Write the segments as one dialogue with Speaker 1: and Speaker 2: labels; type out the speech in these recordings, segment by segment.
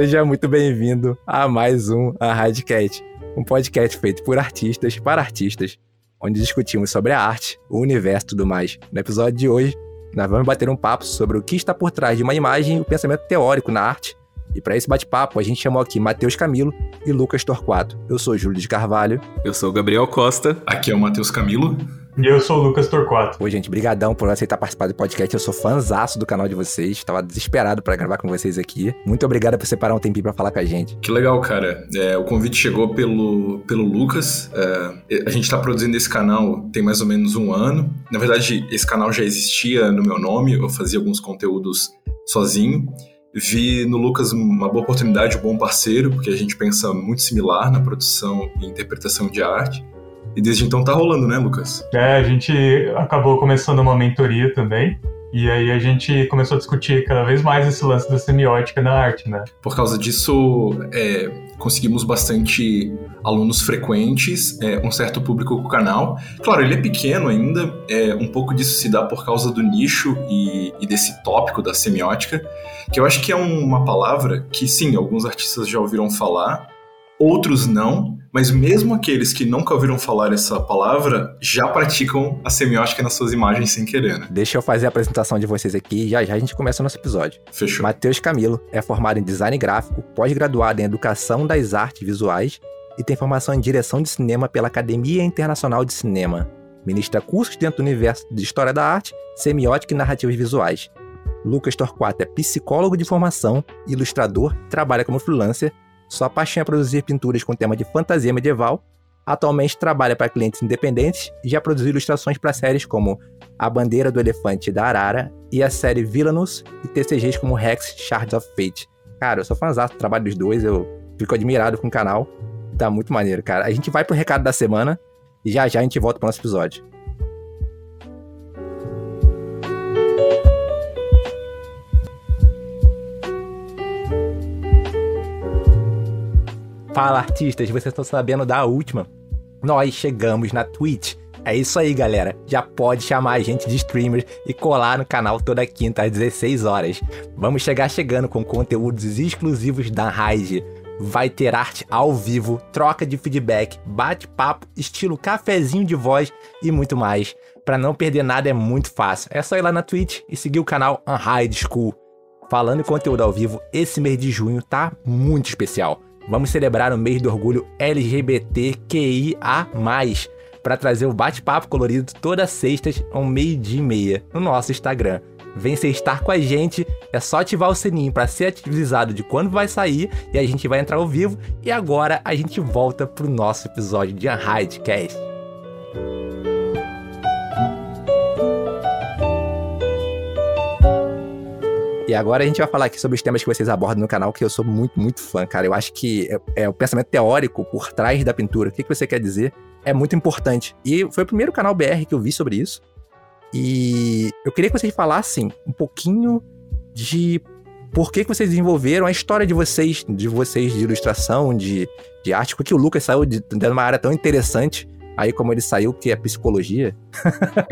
Speaker 1: Seja muito bem-vindo a mais um A Radcat, um podcast feito por artistas para artistas, onde discutimos sobre a arte, o universo e tudo mais. No episódio de hoje, nós vamos bater um papo sobre o que está por trás de uma imagem e o pensamento teórico na arte. E para esse bate-papo, a gente chamou aqui Matheus Camilo e Lucas Torquato. Eu sou Júlio de Carvalho.
Speaker 2: Eu sou o Gabriel Costa.
Speaker 3: Aqui é o Matheus Camilo.
Speaker 4: E eu sou o Lucas Torquato.
Speaker 1: Oi, gente, brigadão por aceitar participar do podcast. Eu sou fãzaço do canal de vocês. Tava desesperado para gravar com vocês aqui. Muito obrigado por separar um tempinho para falar com a gente.
Speaker 3: Que legal, cara. É, o convite chegou pelo, pelo Lucas. É, a gente tá produzindo esse canal tem mais ou menos um ano. Na verdade, esse canal já existia no meu nome. Eu fazia alguns conteúdos sozinho. Vi no Lucas uma boa oportunidade, um bom parceiro, porque a gente pensa muito similar na produção e interpretação de arte. E desde então tá rolando, né, Lucas?
Speaker 4: É, a gente acabou começando uma mentoria também. E aí a gente começou a discutir cada vez mais esse lance da semiótica na arte, né?
Speaker 3: Por causa disso, é, conseguimos bastante alunos frequentes, é, um certo público com o canal. Claro, ele é pequeno ainda, é, um pouco disso se dá por causa do nicho e, e desse tópico da semiótica, que eu acho que é uma palavra que, sim, alguns artistas já ouviram falar, outros não, mas mesmo aqueles que nunca ouviram falar essa palavra já praticam a semiótica nas suas imagens sem querer, né?
Speaker 1: Deixa eu fazer a apresentação de vocês aqui e já já a gente começa o nosso episódio.
Speaker 3: Fechou.
Speaker 1: Matheus Camilo é formado em design gráfico, pós-graduado em educação das artes visuais e tem formação em direção de cinema pela Academia Internacional de Cinema. Ministra cursos dentro do universo de história da arte, semiótica e narrativas visuais. Lucas Torquato é psicólogo de formação, ilustrador, trabalha como freelancer sua paixão é produzir pinturas com tema de fantasia medieval. Atualmente trabalha para clientes independentes e já produziu ilustrações para séries como A Bandeira do Elefante da Arara e a série Villainous e TCGs como Rex Shards of Fate. Cara, eu sou fãzão do trabalho dos dois, eu fico admirado com o canal. Tá muito maneiro, cara. A gente vai pro recado da semana e já já a gente volta pro nosso episódio. Fala artistas, vocês estão sabendo da última? Nós chegamos na Twitch. É isso aí, galera. Já pode chamar a gente de streamer e colar no canal toda quinta às 16 horas. Vamos chegar chegando com conteúdos exclusivos da Raid. Vai ter arte ao vivo, troca de feedback, bate-papo, estilo cafezinho de voz e muito mais. Para não perder nada é muito fácil. É só ir lá na Twitch e seguir o canal Unhide School. Falando em conteúdo ao vivo, esse mês de junho tá muito especial. Vamos celebrar o mês do orgulho LGBTQIA+, para trazer o bate-papo colorido todas sextas ao meio-dia e meia no nosso Instagram. Vem ser estar com a gente, é só ativar o sininho para ser avisado de quando vai sair e a gente vai entrar ao vivo. E agora a gente volta pro nosso episódio de Unhidecast. E agora a gente vai falar aqui sobre os temas que vocês abordam no canal, que eu sou muito, muito fã, cara. Eu acho que é, é o pensamento teórico por trás da pintura. O que, que você quer dizer? É muito importante. E foi o primeiro canal BR que eu vi sobre isso. E eu queria que vocês falassem um pouquinho de por que, que vocês desenvolveram a história de vocês, de vocês de ilustração, de, de arte, porque o Lucas saiu de, de uma área tão interessante Aí, como ele saiu, que é psicologia,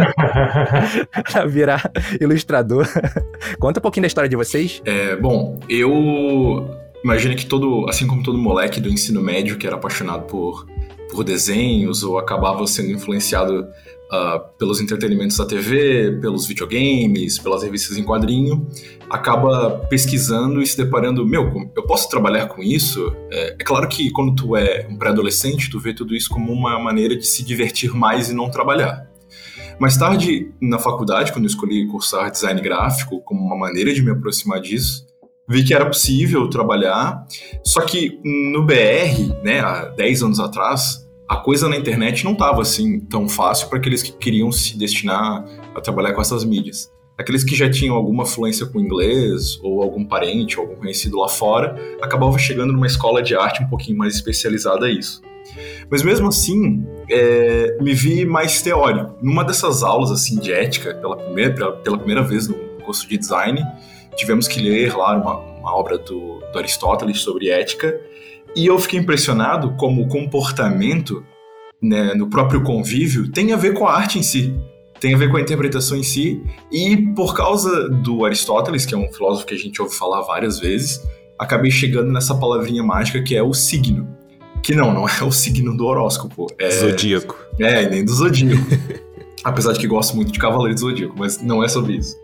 Speaker 1: pra virar ilustrador. Conta um pouquinho da história de vocês.
Speaker 3: É, bom, eu imagino que todo, assim como todo moleque do ensino médio que era apaixonado por, por desenhos ou acabava sendo influenciado uh, pelos entretenimentos da TV, pelos videogames, pelas revistas em quadrinho, acaba pesquisando e se deparando, meu, eu posso trabalhar com isso? É, é claro que quando tu é um pré-adolescente, tu vê tudo isso como uma maneira de se divertir mais e não trabalhar. Mais tarde, na faculdade, quando eu escolhi cursar design gráfico como uma maneira de me aproximar disso, vi que era possível trabalhar, só que no BR, né, há 10 anos atrás, a coisa na internet não estava assim tão fácil para aqueles que queriam se destinar a trabalhar com essas mídias. Aqueles que já tinham alguma fluência com inglês, ou algum parente, ou algum conhecido lá fora, acabavam chegando numa escola de arte um pouquinho mais especializada a isso. Mas mesmo assim, é, me vi mais teórico. Numa dessas aulas assim de ética, pela primeira, pela, pela primeira vez no curso de design, tivemos que ler lá uma, uma obra do, do Aristóteles sobre ética, e eu fiquei impressionado como o comportamento né, no próprio convívio tem a ver com a arte em si, tem a ver com a interpretação em si, e por causa do Aristóteles, que é um filósofo que a gente ouve falar várias vezes, acabei chegando nessa palavrinha mágica que é o signo. Que não, não é o signo do horóscopo. É,
Speaker 1: Zodíaco.
Speaker 3: É, nem do zodíaco. Apesar de que gosto muito de Cavaleiro do Zodíaco, mas não é sobre isso.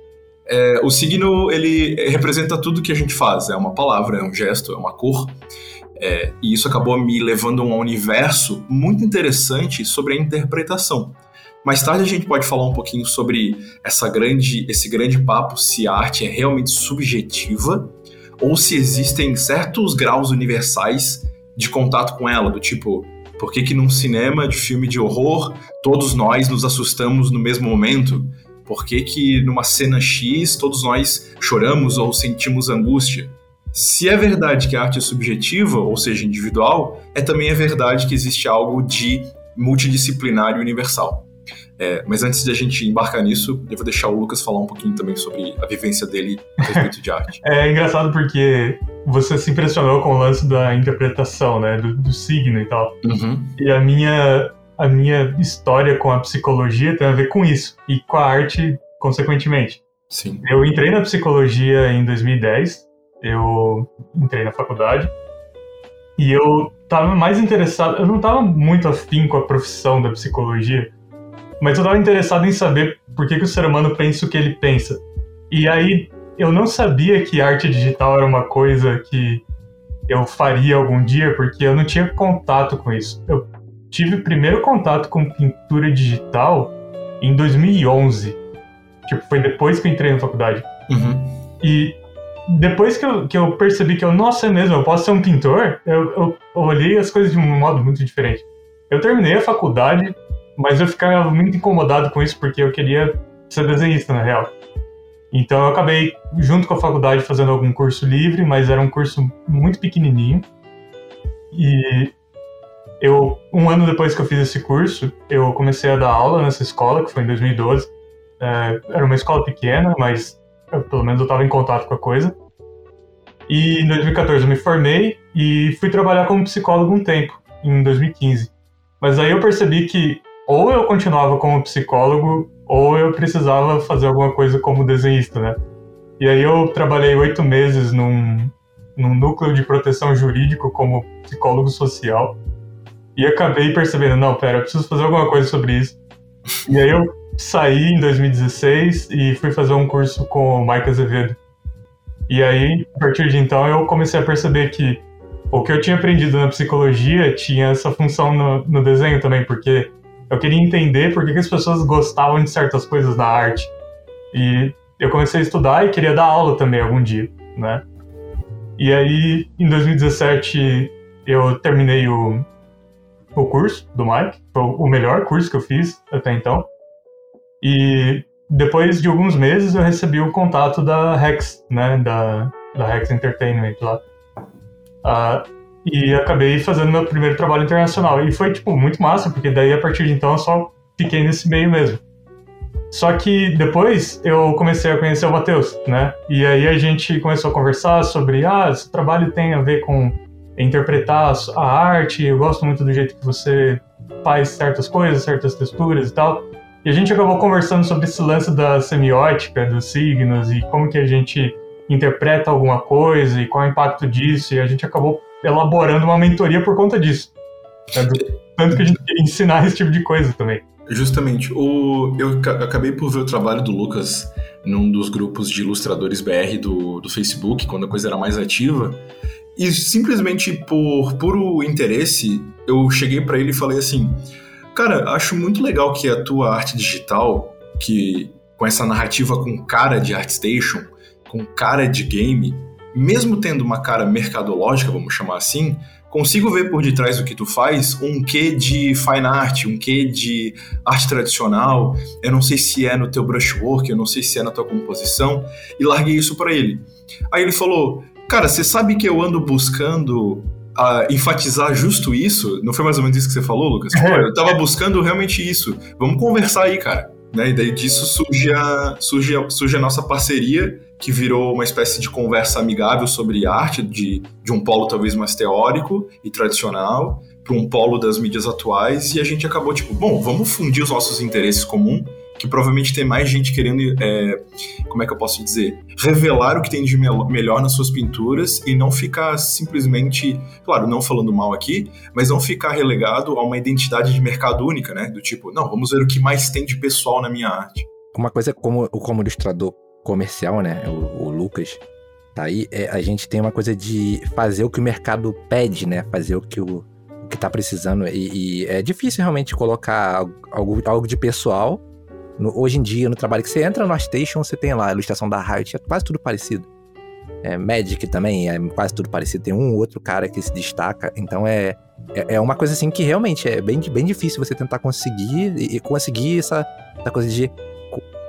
Speaker 3: É, o signo, ele representa tudo que a gente faz. É uma palavra, é um gesto, é uma cor. É, e isso acabou me levando a um universo muito interessante sobre a interpretação. Mais tarde a gente pode falar um pouquinho sobre essa grande, esse grande papo se a arte é realmente subjetiva ou se existem certos graus universais de contato com ela, do tipo, por que, que num cinema de filme de horror todos nós nos assustamos no mesmo momento? Por que, que numa cena X todos nós choramos ou sentimos angústia? Se é verdade que a arte é subjetiva, ou seja, individual, é também é verdade que existe algo de multidisciplinar e universal. É, mas antes de a gente embarcar nisso, eu vou deixar o Lucas falar um pouquinho também sobre a vivência dele a respeito de arte.
Speaker 4: É engraçado porque você se impressionou com o lance da interpretação, né, do, do signo e tal.
Speaker 3: Uhum.
Speaker 4: E a minha, a minha história com a psicologia tem a ver com isso, e com a arte, consequentemente.
Speaker 3: Sim.
Speaker 4: Eu entrei na psicologia em 2010, eu entrei na faculdade, e eu tava mais interessado, eu não tava muito afim com a profissão da psicologia, mas eu estava interessado em saber por que, que o ser humano pensa o que ele pensa. E aí eu não sabia que arte digital era uma coisa que eu faria algum dia, porque eu não tinha contato com isso. Eu tive o primeiro contato com pintura digital em 2011. Tipo, foi depois que eu entrei na faculdade.
Speaker 3: Uhum.
Speaker 4: E depois que eu, que eu percebi que eu, nossa, é mesmo, eu posso ser um pintor, eu, eu olhei as coisas de um modo muito diferente. Eu terminei a faculdade, mas eu ficava muito incomodado com isso porque eu queria ser desenhista, na real. Então eu acabei, junto com a faculdade, fazendo algum curso livre, mas era um curso muito pequenininho. E eu, um ano depois que eu fiz esse curso, eu comecei a dar aula nessa escola, que foi em 2012. É, era uma escola pequena, mas eu, pelo menos eu estava em contato com a coisa. E em 2014 eu me formei e fui trabalhar como psicólogo um tempo, em 2015. Mas aí eu percebi que ou eu continuava como psicólogo, ou eu precisava fazer alguma coisa como desenhista, né? E aí eu trabalhei oito meses num, num núcleo de proteção jurídico como psicólogo social. E acabei percebendo, não, pera, eu preciso fazer alguma coisa sobre isso. E aí eu saí em 2016 e fui fazer um curso com o Mike Azevedo. E aí, a partir de então, eu comecei a perceber que o que eu tinha aprendido na psicologia tinha essa função no, no desenho também, porque eu queria entender por que, que as pessoas gostavam de certas coisas na arte. E eu comecei a estudar e queria dar aula também algum dia, né? E aí, em 2017, eu terminei o, o curso do Mike, foi o melhor curso que eu fiz até então. E depois de alguns meses eu recebi o contato da Rex, né, da, da Rex Entertainment lá. Uh, e acabei fazendo meu primeiro trabalho internacional. E foi, tipo, muito massa, porque daí a partir de então eu só fiquei nesse meio mesmo. Só que depois eu comecei a conhecer o Matheus, né? E aí a gente começou a conversar sobre, ah, esse trabalho tem a ver com interpretar a arte, eu gosto muito do jeito que você faz certas coisas, certas texturas e tal. E a gente acabou conversando sobre esse lance da semiótica, dos signos e como que a gente interpreta alguma coisa e qual é o impacto disso. E a gente acabou elaborando uma mentoria por conta disso. Né? Tanto que a gente queria ensinar esse tipo de coisa também.
Speaker 3: Justamente. O, eu acabei por ver o trabalho do Lucas num dos grupos de ilustradores BR do, do Facebook, quando a coisa era mais ativa. E simplesmente por puro interesse, eu cheguei para ele e falei assim: Cara, acho muito legal que a tua arte digital, que com essa narrativa com cara de ArtStation, com cara de game, mesmo tendo uma cara mercadológica, vamos chamar assim, consigo ver por detrás do que tu faz um quê de fine art, um quê de arte tradicional. Eu não sei se é no teu brushwork, eu não sei se é na tua composição, e larguei isso para ele. Aí ele falou: "Cara, você sabe que eu ando buscando a enfatizar justo isso? Não foi mais ou menos isso que você falou, Lucas? Pô, eu tava buscando realmente isso. Vamos conversar aí, cara." Né? E daí disso surge a, surge, a, surge a nossa parceria, que virou uma espécie de conversa amigável sobre arte, de, de um polo talvez mais teórico e tradicional, para um polo das mídias atuais, e a gente acabou tipo, bom, vamos fundir os nossos interesses comuns, que provavelmente tem mais gente querendo, é, como é que eu posso dizer, revelar o que tem de melhor nas suas pinturas e não ficar simplesmente, claro, não falando mal aqui, mas não ficar relegado a uma identidade de mercado única, né? Do tipo, não, vamos ver o que mais tem de pessoal na minha arte.
Speaker 1: Uma coisa como, como ilustrador comercial, né? O, o Lucas tá aí, é, a gente tem uma coisa de fazer o que o mercado pede, né? Fazer o que o, o que tá precisando. E, e, é difícil realmente colocar algo, algo de pessoal. No, hoje em dia, no trabalho que você entra no Station, você tem lá a ilustração da Riot, é quase tudo parecido. É, Magic também é quase tudo parecido. Tem um ou outro cara que se destaca. Então é, é, é, uma coisa assim que realmente é bem, bem difícil você tentar conseguir e, e conseguir essa, essa coisa de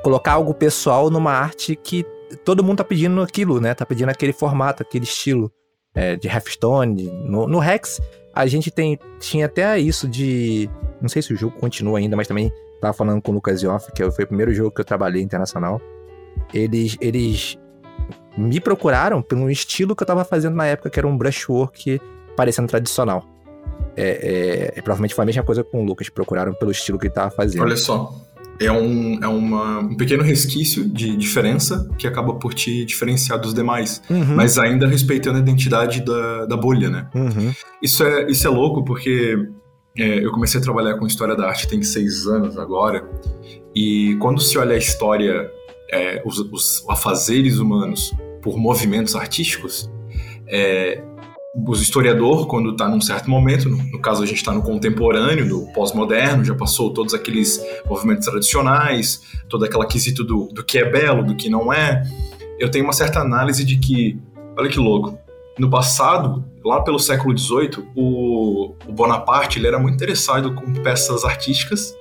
Speaker 1: colocar algo pessoal numa arte que todo mundo tá pedindo aquilo, né? Tá pedindo aquele formato, aquele estilo é, de Hearthstone. No, no, Rex, a gente tem, tinha até isso de. Não sei se o jogo continua ainda, mas também tava falando com o Lucas Yoff, que foi o primeiro jogo que eu trabalhei internacional. Eles, eles me procuraram pelo estilo que eu tava fazendo na época, que era um brushwork parecendo tradicional. É, é, provavelmente foi a mesma coisa com o Lucas, procuraram pelo estilo que ele tava fazendo.
Speaker 3: Olha só é um, é uma, um pequeno resquício de diferença que acaba por te diferenciar dos demais, uhum. mas ainda respeitando a identidade da, da bolha, né?
Speaker 1: Uhum.
Speaker 3: Isso, é, isso é louco porque é, eu comecei a trabalhar com história da arte tem seis anos agora, e quando se olha a história, é, os, os afazeres humanos por movimentos artísticos, é, o historiador, quando está num certo momento, no, no caso a gente está no contemporâneo, no pós-moderno, já passou todos aqueles movimentos tradicionais, todo aquele quesito do, do que é belo, do que não é, eu tenho uma certa análise de que, olha que louco, no passado, lá pelo século XVIII, o, o Bonaparte ele era muito interessado com peças artísticas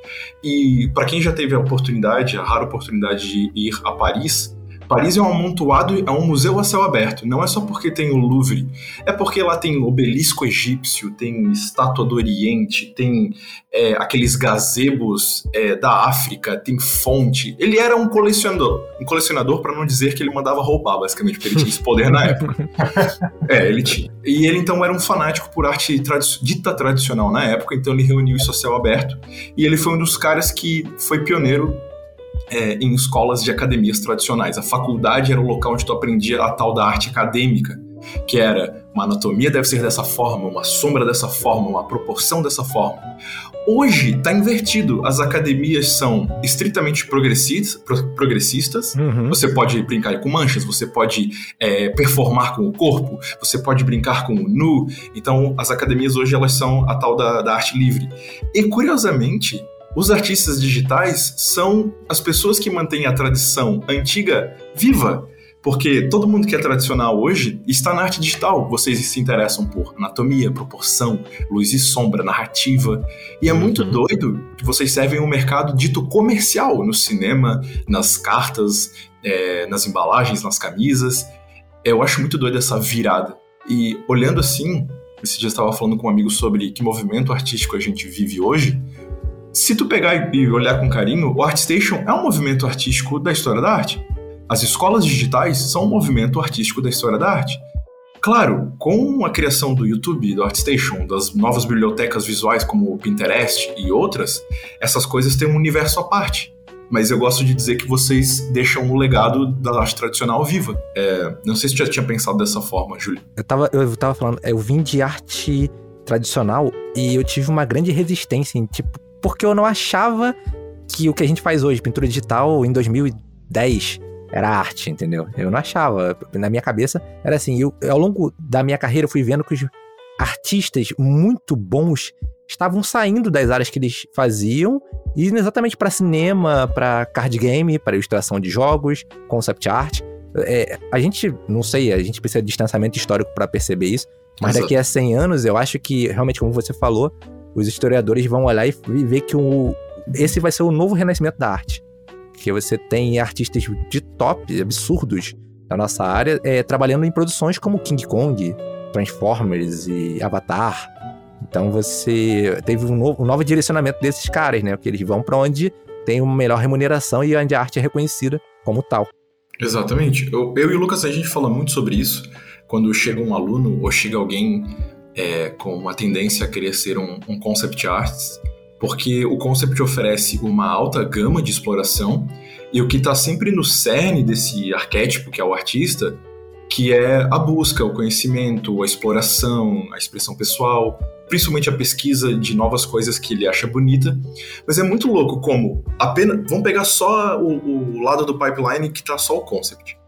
Speaker 3: e para quem já teve a oportunidade, a rara oportunidade de ir a Paris, Paris é um amontoado, é um museu a céu aberto. Não é só porque tem o Louvre, é porque lá tem obelisco egípcio, tem estátua do Oriente, tem é, aqueles gazebos é, da África, tem fonte. Ele era um colecionador, um colecionador para não dizer que ele mandava roubar, basicamente, porque ele tinha esse poder na época. É, ele tinha. E ele então era um fanático por arte tradi dita tradicional na época, então ele reuniu isso a céu aberto. E ele foi um dos caras que foi pioneiro é, em escolas de academias tradicionais. A faculdade era o local onde tu aprendia a tal da arte acadêmica, que era uma anatomia deve ser dessa forma, uma sombra dessa forma, uma proporção dessa forma. Hoje está invertido. As academias são estritamente progressistas. progressistas. Uhum. Você pode brincar com manchas, você pode é, performar com o corpo, você pode brincar com o nu. Então, as academias hoje elas são a tal da, da arte livre. E curiosamente, os artistas digitais são as pessoas que mantêm a tradição antiga viva. Porque todo mundo que é tradicional hoje está na arte digital. Vocês se interessam por anatomia, proporção, luz e sombra, narrativa. E é muito uhum. doido que vocês servem um mercado dito comercial no cinema, nas cartas, é, nas embalagens, nas camisas. Eu acho muito doido essa virada. E olhando assim, esse dia eu estava falando com um amigo sobre que movimento artístico a gente vive hoje. Se tu pegar e olhar com carinho, o ArtStation é um movimento artístico da história da arte. As escolas digitais são um movimento artístico da história da arte. Claro, com a criação do YouTube, do ArtStation, das novas bibliotecas visuais como o Pinterest e outras, essas coisas têm um universo à parte. Mas eu gosto de dizer que vocês deixam o legado da arte tradicional viva. É, não sei se você já tinha pensado dessa forma, Júlio.
Speaker 1: Eu tava, eu tava falando, eu vim de arte tradicional e eu tive uma grande resistência em, tipo, porque eu não achava que o que a gente faz hoje, pintura digital, em 2010, era arte, entendeu? Eu não achava. Na minha cabeça, era assim. Eu, ao longo da minha carreira, eu fui vendo que os artistas muito bons estavam saindo das áreas que eles faziam e indo exatamente para cinema, para card game, para ilustração de jogos, concept art. É, a gente, não sei, a gente precisa de distanciamento histórico para perceber isso, mas Exato. daqui a 100 anos eu acho que, realmente, como você falou, os historiadores vão olhar e ver que o, esse vai ser o novo renascimento da arte. Que você tem artistas de top, absurdos da nossa área, é, trabalhando em produções como King Kong, Transformers e Avatar. Então você teve um novo, um novo direcionamento desses caras, né? Que eles vão para onde tem uma melhor remuneração e onde a arte é reconhecida como tal.
Speaker 3: Exatamente. Eu, eu e o Lucas, a gente fala muito sobre isso. Quando chega um aluno ou chega alguém é, com uma tendência a querer ser um, um concept artist, porque o concept oferece uma alta gama de exploração e o que está sempre no cerne desse arquétipo que é o artista, que é a busca, o conhecimento, a exploração, a expressão pessoal, principalmente a pesquisa de novas coisas que ele acha bonita. Mas é muito louco como apenas. Vamos pegar só o, o lado do pipeline que está só o concept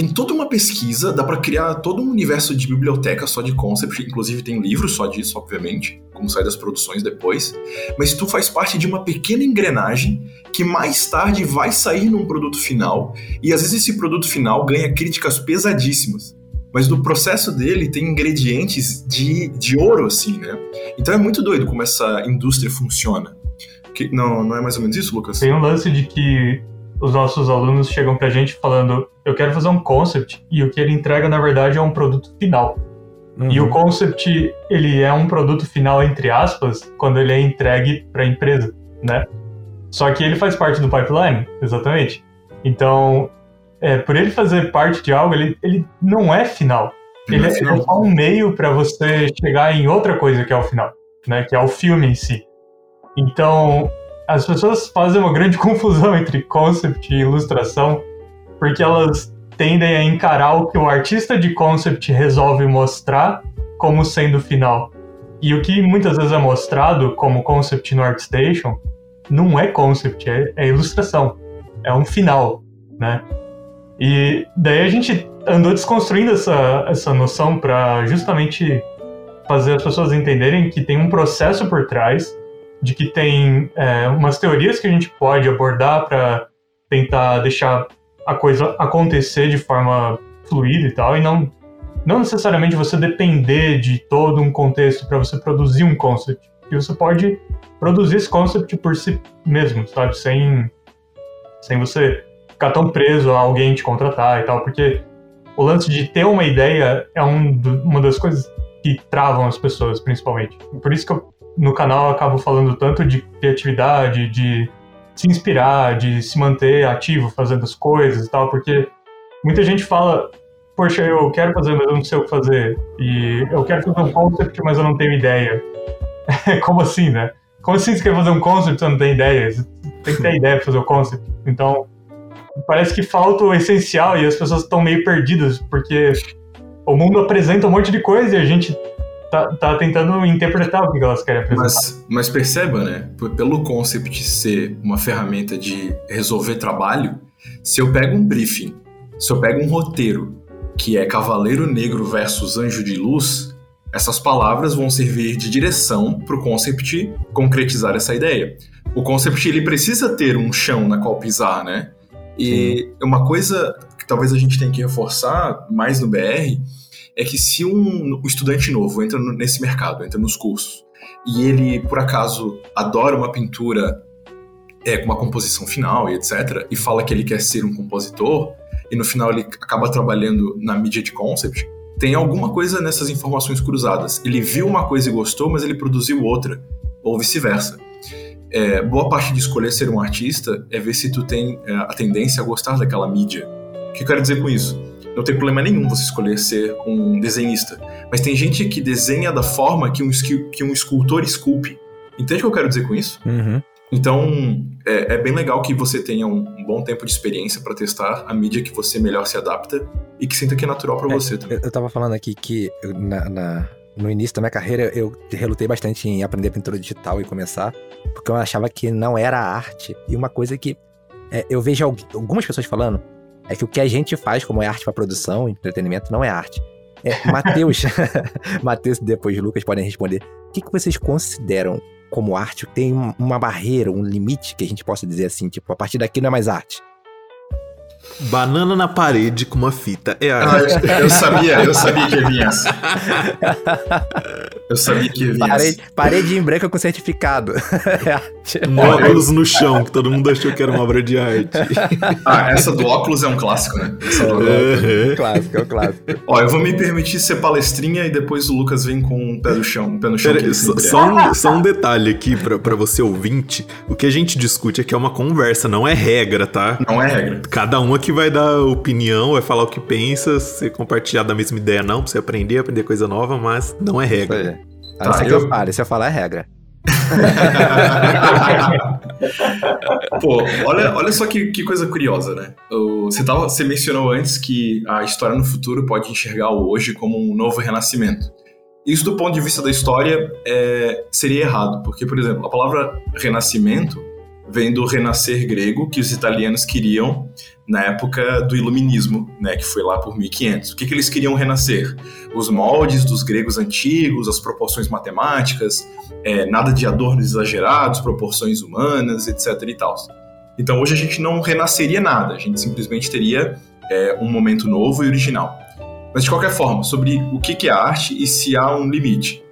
Speaker 3: tem toda uma pesquisa, dá para criar todo um universo de biblioteca só de concept, inclusive tem livros só disso, obviamente, como sai das produções depois. Mas tu faz parte de uma pequena engrenagem que mais tarde vai sair num produto final, e às vezes esse produto final ganha críticas pesadíssimas. Mas no processo dele tem ingredientes de, de ouro, assim, né? Então é muito doido como essa indústria funciona. Que, não, não é mais ou menos isso, Lucas?
Speaker 4: Tem um lance de que os nossos alunos chegam pra gente falando: eu quero fazer um concept, e o que ele entrega, na verdade, é um produto final. Uhum. E o concept, ele é um produto final, entre aspas, quando ele é entregue para a empresa, né? Só que ele faz parte do pipeline, exatamente. Então, é, por ele fazer parte de algo, ele, ele não é final. Ele, é, ele é só um meio para você chegar em outra coisa que é o final, né? Que é o filme em si. Então, as pessoas fazem uma grande confusão entre concept e ilustração, porque elas tendem a encarar o que o artista de concept resolve mostrar como sendo final. E o que muitas vezes é mostrado como concept no ArtStation não é concept, é, é ilustração. É um final, né? E daí a gente andou desconstruindo essa, essa noção para justamente fazer as pessoas entenderem que tem um processo por trás de que tem é, umas teorias que a gente pode abordar para tentar deixar a coisa acontecer de forma fluida e tal, e não, não necessariamente você depender de todo um contexto para você produzir um concept. E você pode produzir esse concept por si mesmo, sabe? Sem, sem você ficar tão preso a alguém te contratar e tal, porque o lance de ter uma ideia é um uma das coisas que travam as pessoas, principalmente. Por isso que eu no canal eu acabo falando tanto de criatividade, de se inspirar, de se manter ativo fazendo as coisas e tal, porque muita gente fala, poxa, eu quero fazer, mas eu não sei o que fazer. E eu quero fazer um concept, mas eu não tenho ideia. Como assim, né? Como assim você quer fazer um concept e você não tem ideia? Você tem que ter ideia para fazer o concept. Então, parece que falta o essencial e as pessoas estão meio perdidas, porque o mundo apresenta um monte de coisa e a gente tá, tá tentando interpretar o que elas querem apresentar.
Speaker 3: Mas, mas perceba, né? Pelo concept ser uma ferramenta de resolver trabalho, se eu pego um briefing, se eu pego um roteiro que é Cavaleiro Negro versus Anjo de Luz, essas palavras vão servir de direção para o concept concretizar essa ideia. O concept ele precisa ter um chão na qual pisar, né? E Sim. uma coisa que talvez a gente tenha que reforçar mais no BR é que se um, estudante novo entra nesse mercado, entra nos cursos, e ele, por acaso, adora uma pintura é, com uma composição final e etc., e fala que ele quer ser um compositor, e no final ele acaba trabalhando na mídia de concept, tem alguma coisa nessas informações cruzadas. Ele viu uma coisa e gostou, mas ele produziu outra, ou vice-versa. É, boa parte de escolher ser um artista é ver se tu tem é, a tendência a gostar daquela mídia. O que eu quero dizer com isso? Não tem problema nenhum você escolher ser um desenhista. Mas tem gente que desenha da forma que um, que um escultor esculpe. Entende o que eu quero dizer com isso?
Speaker 1: Uhum.
Speaker 3: Então, é, é, bem legal que você tenha um, um bom tempo de experiência para testar a mídia que você melhor se adapta e que sinta que é natural para é, você também.
Speaker 1: Eu, tava falando aqui que na, na, no início da minha carreira eu relutei bastante em aprender pintura digital e começar, porque eu achava que não era arte. E uma coisa que é, eu vejo algumas pessoas falando é que o que a gente faz, como é arte para produção, entretenimento, não é arte. É, Matheus, Matheus e depois Lucas podem responder. O que, que vocês consideram como arte? Tem uma barreira, um limite que a gente possa dizer assim, tipo, a partir daqui não é mais arte?
Speaker 2: Banana na parede com uma fita. É arte.
Speaker 3: Ah, eu, eu, sabia, eu sabia que vir essa. Eu sabia que vir
Speaker 1: parede, essa. Parede em branco com certificado.
Speaker 2: Um óculos no chão, que todo mundo achou que era uma obra de arte.
Speaker 3: Ah, essa do óculos é um clássico, né? Essa do
Speaker 1: uhum. clássico, é o clássico.
Speaker 3: Ó, eu vou me permitir ser palestrinha e depois o Lucas vem com um pé no chão. Um pé no chão
Speaker 2: Pera, só, só, um, só um detalhe aqui pra, pra você ouvinte. O que a gente discute aqui é uma conversa, não é regra, tá?
Speaker 3: Não é regra.
Speaker 2: Cada um aqui vai dar opinião, vai falar o que pensa, você compartilhar da mesma ideia não, pra você aprender, aprender coisa nova, mas não é regra.
Speaker 1: A não ser que eu fale, se eu falar é regra.
Speaker 3: Pô, olha, olha só que, que coisa curiosa, né? Você, tava, você mencionou antes que a história no futuro pode enxergar o hoje como um novo renascimento. Isso, do ponto de vista da história, é, seria errado, porque, por exemplo, a palavra renascimento vem do renascer grego que os italianos queriam na época do iluminismo, né, que foi lá por 1500. O que, que eles queriam renascer? Os moldes dos gregos antigos, as proporções matemáticas, é, nada de adornos exagerados, proporções humanas, etc. e tal. Então hoje a gente não renasceria nada, a gente simplesmente teria é, um momento novo e original. Mas de qualquer forma, sobre o que é arte e se há um limite.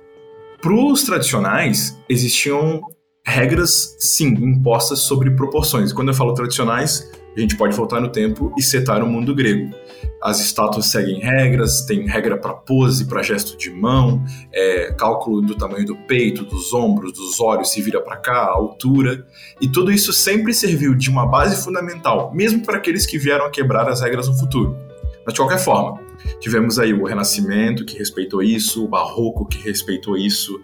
Speaker 3: Para os tradicionais, existiam regras, sim, impostas sobre proporções. Quando eu falo tradicionais, a gente pode voltar no tempo e setar o mundo grego. As estátuas seguem regras, tem regra para pose, para gesto de mão, é, cálculo do tamanho do peito, dos ombros, dos olhos, se vira para cá, a altura. E tudo isso sempre serviu de uma base fundamental, mesmo para aqueles que vieram a quebrar as regras no futuro. Mas de qualquer forma, tivemos aí o Renascimento que respeitou isso, o Barroco que respeitou isso.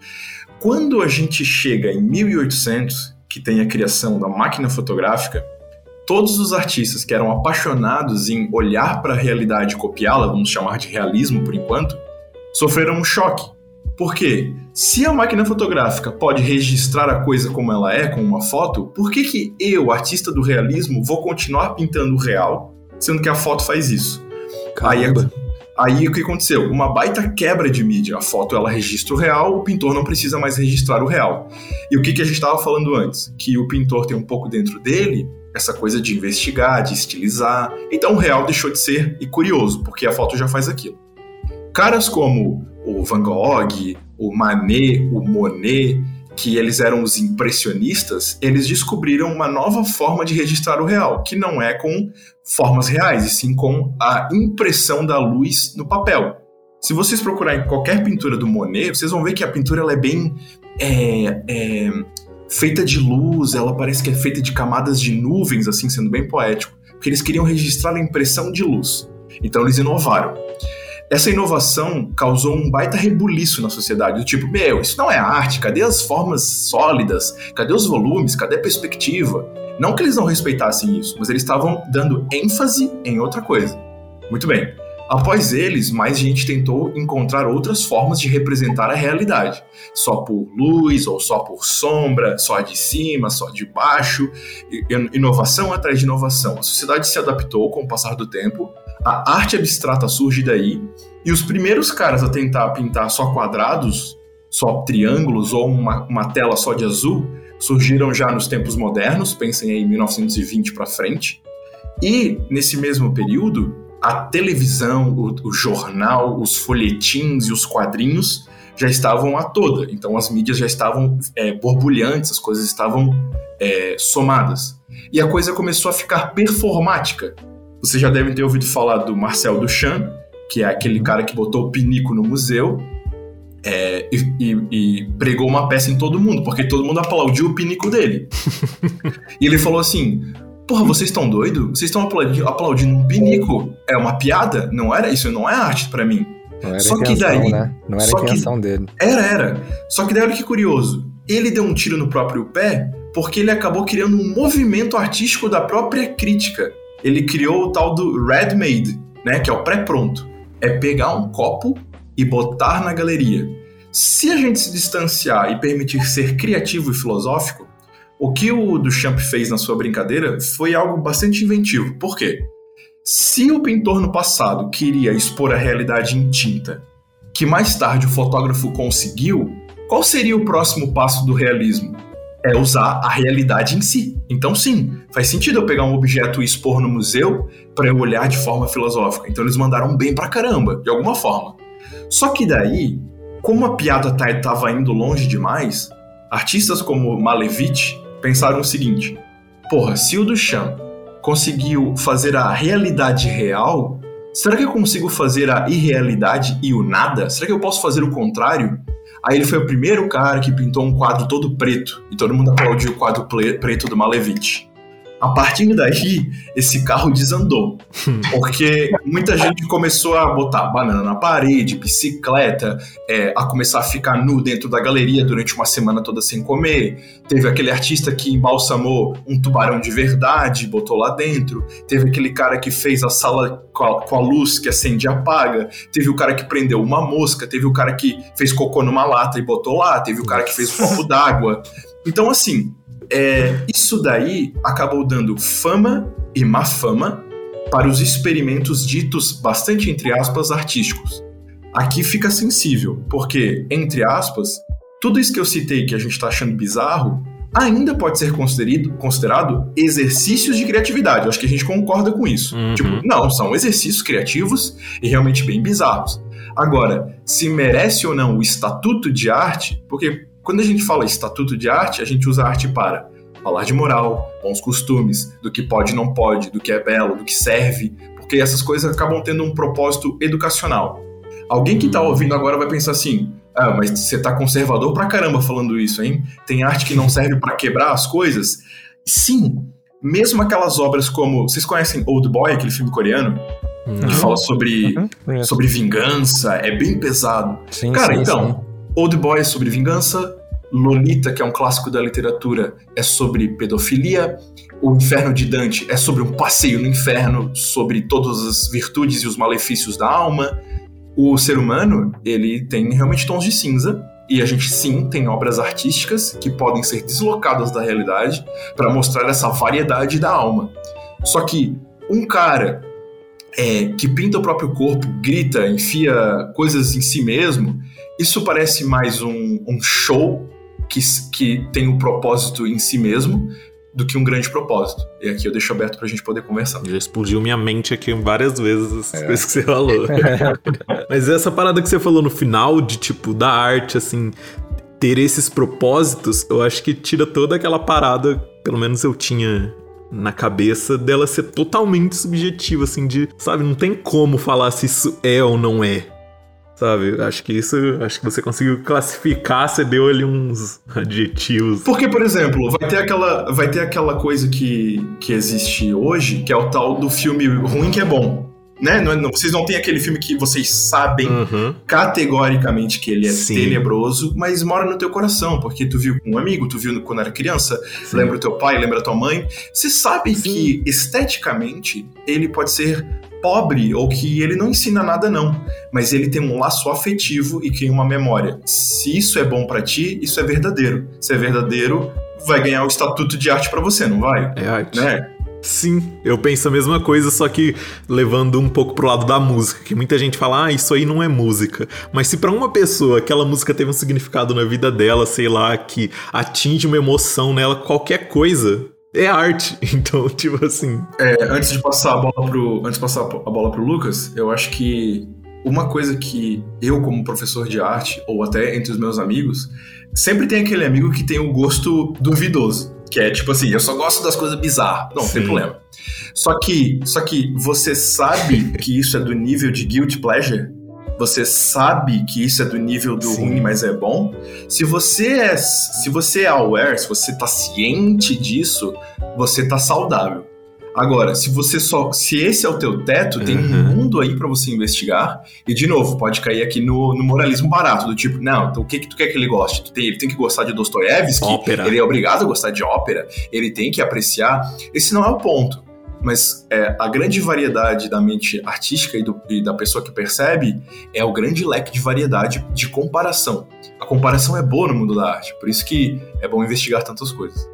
Speaker 3: Quando a gente chega em 1800, que tem a criação da máquina fotográfica, todos os artistas que eram apaixonados em olhar para a realidade e copiá-la, vamos chamar de realismo por enquanto, sofreram um choque. Por quê? Se a máquina fotográfica pode registrar a coisa como ela é, com uma foto, por que, que eu, artista do realismo, vou continuar pintando o real, sendo que a foto faz isso?
Speaker 1: Caramba.
Speaker 3: Aí, Aí o que aconteceu? Uma baita quebra de mídia. A foto ela registra o real, o pintor não precisa mais registrar o real. E o que, que a gente estava falando antes? Que o pintor tem um pouco dentro dele essa coisa de investigar, de estilizar. Então o real deixou de ser e curioso, porque a foto já faz aquilo. Caras como o Van Gogh, o Manet, o Monet, que eles eram os impressionistas, eles descobriram uma nova forma de registrar o real, que não é com formas reais, e sim com a impressão da luz no papel. Se vocês procurarem qualquer pintura do Monet, vocês vão ver que a pintura ela é bem é, é, feita de luz, ela parece que é feita de camadas de nuvens, assim, sendo bem poético, porque eles queriam registrar a impressão de luz. Então eles inovaram. Essa inovação causou um baita rebuliço na sociedade, do tipo, meu, isso não é arte, cadê as formas sólidas? Cadê os volumes? Cadê a perspectiva? Não que eles não respeitassem isso, mas eles estavam dando ênfase em outra coisa. Muito bem. Após eles, mais gente tentou encontrar outras formas de representar a realidade. Só por luz, ou só por sombra, só de cima, só de baixo. Inovação atrás de inovação. A sociedade se adaptou com o passar do tempo a arte abstrata surge daí, e os primeiros caras a tentar pintar só quadrados, só triângulos ou uma, uma tela só de azul surgiram já nos tempos modernos, pensem aí 1920 para frente. E nesse mesmo período, a televisão, o, o, jornal, os folhetins e os quadrinhos já estavam a toda. Então as mídias já estavam é, borbulhantes, as coisas estavam é, somadas. E a coisa começou a ficar performática. Vocês já devem ter ouvido falar do Marcel Duchamp, que é aquele cara que botou o pinico no museu é, e, e, e, pregou uma peça em todo mundo, porque todo mundo aplaudiu o pinico dele. e ele falou assim: Porra, vocês estão doidos? Vocês estão aplaudindo, aplaudindo um pinico? É uma piada? Não era isso? Não é arte para mim.
Speaker 1: Não era só intenção, que daí, né? Não era a intenção dele.
Speaker 3: Era, era. Só que daí, olha que curioso. Ele deu um tiro no próprio pé porque ele acabou criando um movimento artístico da própria crítica ele criou o tal do Red Made, né, que é o pré-pronto. É pegar um copo e botar na galeria. Se a gente se distanciar e permitir ser criativo e filosófico, o que o Duchamp fez na sua brincadeira foi algo bastante inventivo. Por quê? Se o pintor no passado queria expor a realidade em tinta, que mais tarde o fotógrafo conseguiu, qual seria o próximo passo do realismo? É usar a realidade em si. Então, sim, faz sentido eu pegar um objeto e expor no museu para eu olhar de forma filosófica. Então, eles mandaram bem pra caramba, de alguma forma. Só que daí, como a piada estava indo longe demais, artistas como Malevich pensaram o seguinte: porra, se o Duchamp conseguiu fazer a realidade real, será que eu consigo fazer a irrealidade e o nada? Será que eu posso fazer o contrário? Aí ele foi o primeiro cara que pintou um quadro todo preto, e todo mundo aplaudiu o quadro preto do Malevich. A partir daí, esse carro desandou. Porque muita gente começou a botar banana na parede, bicicleta, é, a começar a ficar nu dentro da galeria durante uma semana toda sem comer. Teve aquele artista que embalsamou um tubarão de verdade, botou lá dentro. Teve aquele cara que fez a sala com a, com a luz que acende e apaga. Teve o cara que prendeu uma mosca. Teve o cara que fez cocô numa lata e botou lá. Teve o cara que fez um copo d'água. Então, assim, é, isso daí acabou dando fama e má fama para os experimentos ditos bastante, entre aspas, artísticos. Aqui fica sensível, porque, entre aspas, tudo isso que eu citei que a gente está achando bizarro ainda pode ser considerado, considerado exercícios de criatividade. Eu acho que a gente concorda com isso.
Speaker 2: Uhum.
Speaker 3: Tipo, não, são exercícios criativos e realmente bem bizarros. Agora, se merece ou não o estatuto de arte, porque quando a gente fala estatuto de arte, a gente usa arte para falar de moral, bons costumes, do que pode e não pode, do que é belo, do que serve, porque essas coisas acabam tendo um propósito educacional. Alguém que está ouvindo agora vai pensar assim: ah, mas você tá conservador pra caramba falando isso, hein? Tem arte que não serve para quebrar as coisas? Sim, mesmo aquelas obras como. Vocês conhecem Old Boy, aquele filme coreano?
Speaker 1: Não.
Speaker 3: Que fala sobre,
Speaker 1: Uhum,
Speaker 3: sobre vingança, é bem pesado.
Speaker 1: Sim,
Speaker 3: Cara,
Speaker 1: sim,
Speaker 3: então, Old Boy é sobre vingança, Lolita, que é um clássico da literatura, é sobre pedofilia, O Inferno de Dante é sobre um passeio no inferno, sobre todas as virtudes e os malefícios da alma. O ser humano, ele tem realmente tons de cinza, e a gente sim tem obras artísticas que podem ser deslocadas da realidade para mostrar essa variedade da alma. Só que um cara é, que pinta o próprio corpo, grita, enfia coisas em si mesmo, isso parece mais um, um show que, que tem um propósito em si mesmo do que um grande propósito. E aqui eu deixo aberto pra gente poder conversar.
Speaker 2: Já explodiu minha mente aqui várias vezes as
Speaker 1: É.
Speaker 2: coisas que você falou. Mas essa parada que você falou no final, de tipo, da arte, assim, ter esses propósitos, eu acho que tira toda aquela parada, pelo menos eu tinha na cabeça, dela ser totalmente subjetiva, assim, de, sabe, não tem como falar se isso é ou não é. Sabe? Acho que isso, acho que você conseguiu classificar, você deu ali uns adjetivos.
Speaker 3: Porque, por exemplo, vai ter aquela, vai ter aquela coisa que, que existe hoje, que é o tal do filme ruim que é bom. Né? Não é- não- vocês não têm aquele filme que vocês sabem
Speaker 2: Uhum.
Speaker 3: categoricamente que ele é
Speaker 2: Sim.
Speaker 3: tenebroso, mas mora no teu coração, porque tu viu com um amigo, tu viu quando era criança,
Speaker 2: Sim.
Speaker 3: lembra o teu pai, lembra a tua mãe. Você sabe
Speaker 2: Sim.
Speaker 3: que esteticamente ele pode ser pobre ou que ele não ensina nada não, mas ele tem um laço afetivo e tem uma memória. Se isso é bom pra ti, isso é verdadeiro. Se é verdadeiro, vai ganhar o estatuto de arte pra você, não vai?
Speaker 2: É arte.
Speaker 3: Né?
Speaker 2: Sim, eu penso a mesma coisa, só que levando um pouco pro lado da música, que muita gente fala, ah, isso aí não é música. Mas se pra uma pessoa aquela música teve um significado na vida dela, sei lá, que atinge uma emoção nela, qualquer coisa, é arte. Então, tipo assim.
Speaker 3: É, antes de passar a bola pro, antes de passar a bola pro Lucas, eu acho que uma coisa que eu como professor de arte ou até entre os meus amigos, sempre tem aquele amigo que tem o gosto duvidoso, que é tipo assim, eu só gosto das coisas bizarras. Não, não tem
Speaker 2: Sim.
Speaker 3: problema. Só que, só que você sabe que isso é do nível de guilt pleasure? Você sabe que isso é do nível do
Speaker 2: Sim.
Speaker 3: ruim, mas é bom? Se você é, se você é aware, se você tá ciente disso, você tá saudável. Agora, se você só, se esse é o teu teto, tem um
Speaker 2: Uhum.
Speaker 3: mundo aí pra você investigar. E de novo, pode cair aqui no, no moralismo barato, do tipo, não, então o que que tu quer que ele goste? Tu tem- ele tem que gostar de Dostoiévski,
Speaker 2: Ópera.
Speaker 3: ele é obrigado a gostar de ópera, ele tem que apreciar. Esse não é o ponto. Mas é, a grande variedade da mente artística e, do- e da pessoa que percebe é o grande leque de variedade de comparação. A comparação é boa no mundo da arte, por isso que é bom investigar tantas coisas.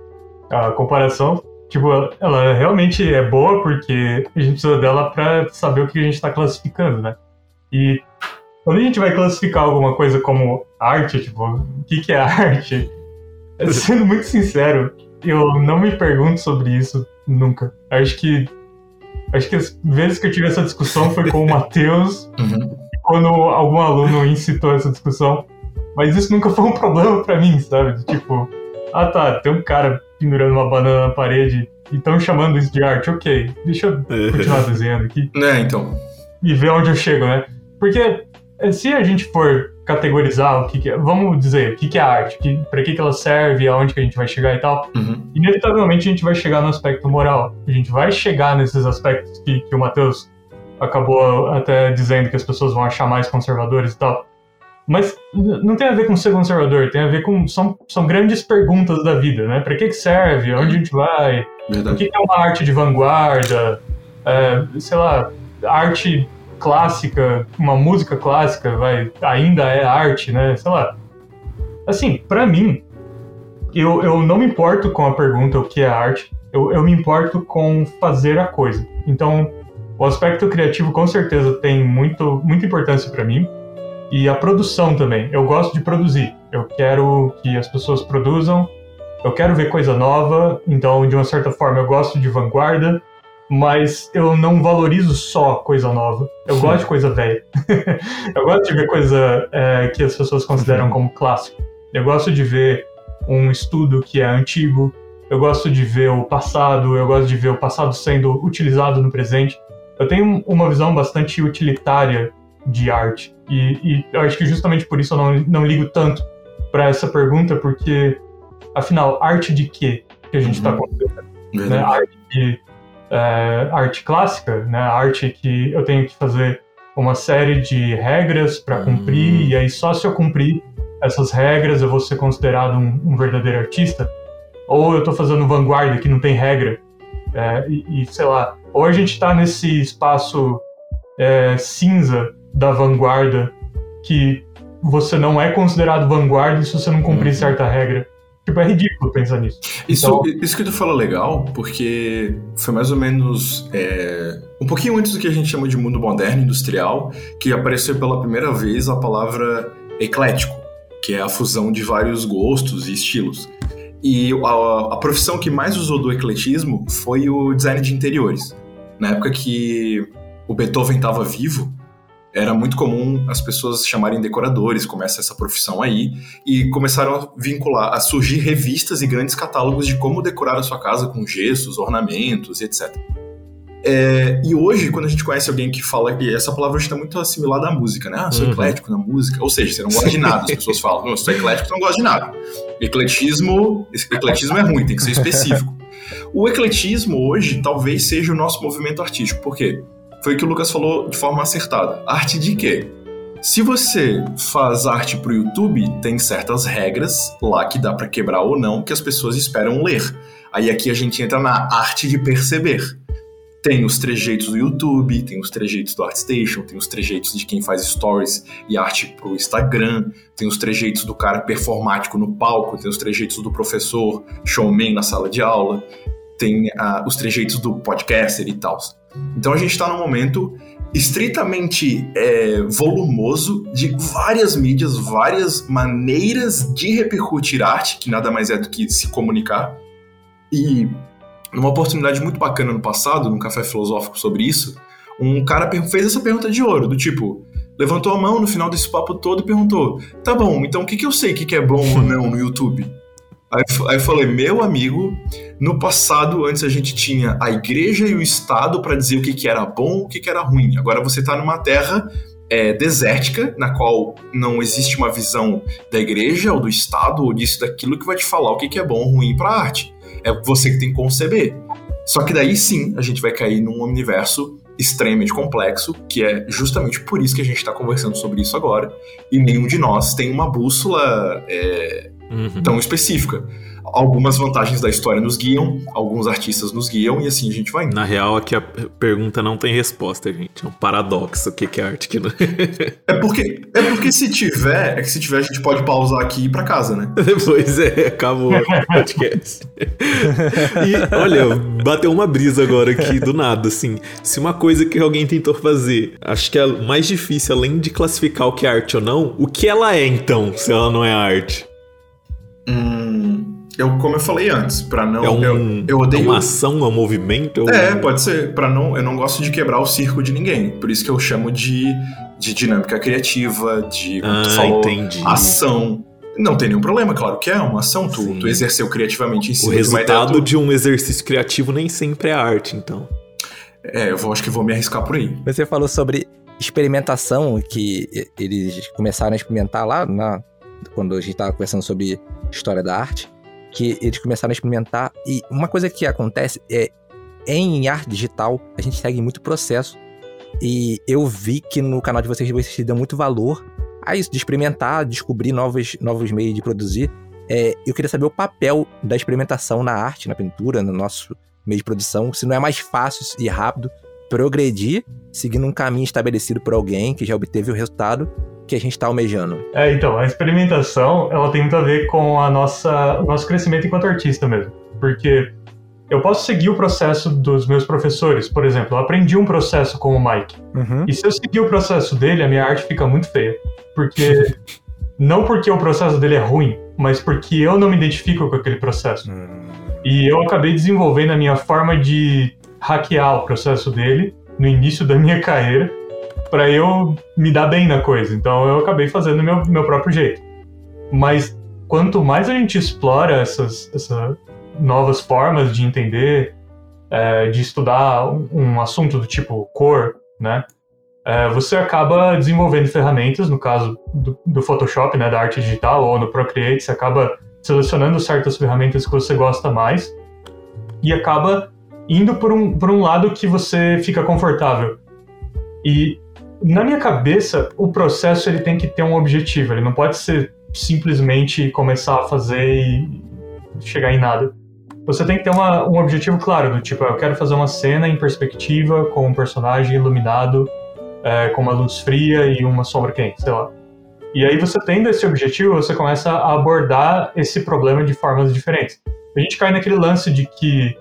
Speaker 4: A comparação, tipo, ela realmente é boa porque a gente precisa dela pra saber o que a gente tá classificando, né? E quando a gente vai classificar alguma coisa como arte, tipo, o que, que é arte? Sendo muito sincero, eu não me pergunto sobre isso nunca. Acho que. Acho que as vezes que eu tive essa discussão foi com o Matheus,
Speaker 3: Uhum.
Speaker 4: quando algum aluno incitou essa discussão. Mas isso nunca foi um problema pra mim, sabe? Tipo, ah tá, tem um cara pendurando uma banana na parede e estão chamando isso de arte, ok. Deixa eu continuar desenhando aqui
Speaker 3: Né, então.
Speaker 4: e ver onde eu chego, né? Porque eh, se a gente for categorizar o que, que é. Vamos dizer, o que, que é arte, que, para que, que ela serve, aonde que a gente vai chegar e tal.
Speaker 3: Uhum.
Speaker 4: Inevitavelmente a gente vai chegar no aspecto moral. A gente vai chegar nesses aspectos que, que o Matheus acabou até dizendo que as pessoas vão achar mais conservadores e tal. Mas não tem a ver com ser conservador, tem a ver com. São, são grandes perguntas da vida, né? Para que, que serve? Aonde a gente vai?
Speaker 3: Verdade.
Speaker 4: O que, que é uma arte de vanguarda? É, sei lá, arte clássica, uma música clássica, vai, ainda é arte, né? Sei lá. Assim, para mim, eu, eu não me importo com a pergunta o que é arte, eu, eu me importo com fazer a coisa. Então, o aspecto criativo com certeza tem muito, muita importância para mim. E a produção também. Eu gosto de produzir. Eu quero que as pessoas produzam. Eu quero ver coisa nova. Então, de uma certa forma, eu gosto de vanguarda mas eu não valorizo só coisa nova. Eu
Speaker 3: Sim.
Speaker 4: gosto de coisa velha. eu gosto de ver coisa é, que as pessoas consideram como clássico. Eu gosto de ver um estudo que é antigo. Eu gosto de ver o passado. Eu gosto de ver o passado sendo utilizado no presente. Eu tenho uma visão bastante utilitária de arte. E, e eu acho que justamente por isso eu não, não ligo tanto para essa pergunta, porque, afinal, arte de quê que a gente está
Speaker 3: Uhum.
Speaker 4: considerando? né? Arte, de, é, arte clássica, né? Arte que eu tenho que fazer uma série de regras para cumprir,
Speaker 3: Hum.
Speaker 4: e aí só se eu cumprir essas regras eu vou ser considerado um, um verdadeiro artista. Ou eu tô fazendo vanguarda que não tem regra, é, e, e, sei lá. Ou a gente tá nesse espaço é, cinza da vanguarda que você não é considerado vanguarda se você não cumprir
Speaker 3: Uhum.
Speaker 4: certa regra. Tipo, é ridículo pensar nisso.
Speaker 3: Isso,
Speaker 4: Então-
Speaker 3: isso que tu falou é legal, porque foi mais ou menos é, um pouquinho antes do que a gente chama de mundo moderno industrial, que apareceu pela primeira vez a palavra eclético, que é a fusão de vários gostos e estilos. E a, a profissão que mais usou do ecletismo foi o design de interiores. Na época que o Beethoven estava vivo, era muito comum as pessoas chamarem decoradores, começa essa profissão aí, e começaram a vincular, a surgir revistas e grandes catálogos de como decorar a sua casa com gessos, ornamentos, etc. É, e hoje, quando a gente conhece alguém que fala que essa palavra está muito assimilada à música, né? Ah, sou
Speaker 2: Uhum.
Speaker 3: eclético na música. Ou seja, você não gosta de nada. As pessoas falam, não, sou eclético, você não gosta de nada. Ecletismo, ecletismo é ruim, tem que ser específico. O ecletismo hoje talvez seja o nosso movimento artístico. Por quê? Foi o que o Lucas falou de forma acertada. Arte de quê? Se você faz arte pro YouTube, tem certas regras lá que dá pra quebrar ou não que as pessoas esperam ler. Aí aqui a gente entra na arte de perceber. Tem os trejeitos do YouTube, tem os trejeitos do ArtStation, tem os trejeitos de quem faz stories e arte pro Instagram, tem os trejeitos do cara performático no palco, tem os trejeitos do professor showman na sala de aula, tem ah, os trejeitos do podcaster e tal. Então a gente está num momento estritamente é, volumoso de várias mídias, várias maneiras de repercutir arte, que nada mais é do que se comunicar. E numa oportunidade muito bacana no passado, num café filosófico sobre isso, um cara fez essa pergunta de ouro, do tipo, levantou a mão no final desse papo todo e perguntou: tá bom, então o que, que eu sei que, que é bom ou não no YouTube? Aí, aí eu falei, meu amigo, no passado, antes a gente tinha a igreja e o Estado para dizer o que, que era bom o que, que era ruim. Agora você está numa terra é, desértica, na qual não existe uma visão da igreja ou do Estado ou disso, daquilo que vai te falar o que, que é bom ou ruim para arte. É você que tem que conceber. Só que daí sim a gente vai cair num universo extremamente complexo, que é justamente por isso que a gente está conversando sobre isso agora. E nenhum de nós tem uma bússola é,
Speaker 2: Uhum.
Speaker 3: tão específica. Algumas vantagens da história nos guiam, alguns artistas nos guiam, e assim a gente vai indo.
Speaker 2: Na real, aqui a pergunta não tem resposta, gente. É um paradoxo. O que que é arte que não...
Speaker 3: É porque, é porque se tiver, é que se tiver a gente pode pausar aqui e ir pra casa, né?
Speaker 2: Depois é, acabou o podcast. e olha, bateu uma brisa agora aqui do nada, assim. Se uma coisa que alguém tentou fazer, acho que é mais difícil, além de classificar o que é arte ou não, o que ela é então, se ela não é arte?
Speaker 3: Hum, eu, como eu falei antes, pra não.
Speaker 2: É, um,
Speaker 3: eu, eu odeio.
Speaker 2: é uma ação, é um movimento? É,
Speaker 3: É,
Speaker 2: um-
Speaker 3: pode ser. Para não, eu não gosto de quebrar o circo de ninguém. Por isso que eu chamo de, de dinâmica criativa, de como tu
Speaker 2: Ah,
Speaker 3: falou,
Speaker 2: entendi.
Speaker 3: ação. Não tem nenhum problema, claro que é uma ação. Tu,
Speaker 2: Sim.
Speaker 3: tu exerceu criativamente em
Speaker 2: O
Speaker 3: cima uma ideia.
Speaker 2: resultado
Speaker 3: Tu,
Speaker 2: de um exercício criativo nem sempre é arte, então.
Speaker 3: é, eu vou, acho que vou me arriscar por aí.
Speaker 1: Você falou sobre experimentação que eles começaram a experimentar lá na, quando a gente estava conversando sobre história da arte, que eles começaram a experimentar. E uma coisa que acontece é, em arte digital, a gente segue muito processo. E eu vi que no canal de vocês, vocês dão muito valor a isso, de experimentar, descobrir novos, novos meios de produzir. É, eu queria saber o papel da experimentação na arte, na pintura, no nosso meio de produção, se não é mais fácil e rápido progredir seguindo um caminho estabelecido por alguém que já obteve o resultado que a gente está almejando.
Speaker 4: É, então, a experimentação, ela tem muito a ver com a nossa, o nosso crescimento enquanto artista mesmo. Porque eu posso seguir o processo dos meus professores, por exemplo, eu aprendi um processo com o Mike. Uhum. E se eu seguir o processo dele, a minha arte fica muito feia. Porque. não porque o processo dele é ruim, mas porque eu não me identifico com aquele processo. Hum. E eu acabei desenvolvendo a minha forma de hackear o processo dele no início da minha carreira para eu me dar bem na coisa. Então eu acabei fazendo meu meu próprio jeito. Mas quanto mais a gente explora essas, essas novas formas de entender, é, de estudar um assunto do tipo cor, né? É, você acaba desenvolvendo ferramentas, no caso do, do, Photoshop, né, da arte digital, ou no Procreate, você acaba selecionando certas ferramentas que você gosta mais e acaba indo por um, por um lado que você fica confortável. E na minha cabeça, o processo ele tem que ter um objetivo, ele não pode ser simplesmente começar a fazer e chegar em nada. Você tem que ter uma, um objetivo claro, do tipo, eu quero fazer uma cena em perspectiva com um personagem iluminado é, com uma luz fria e uma sombra quente, sei lá. E aí você tendo esse objetivo, você começa a abordar esse problema de formas diferentes. A gente cai naquele lance de que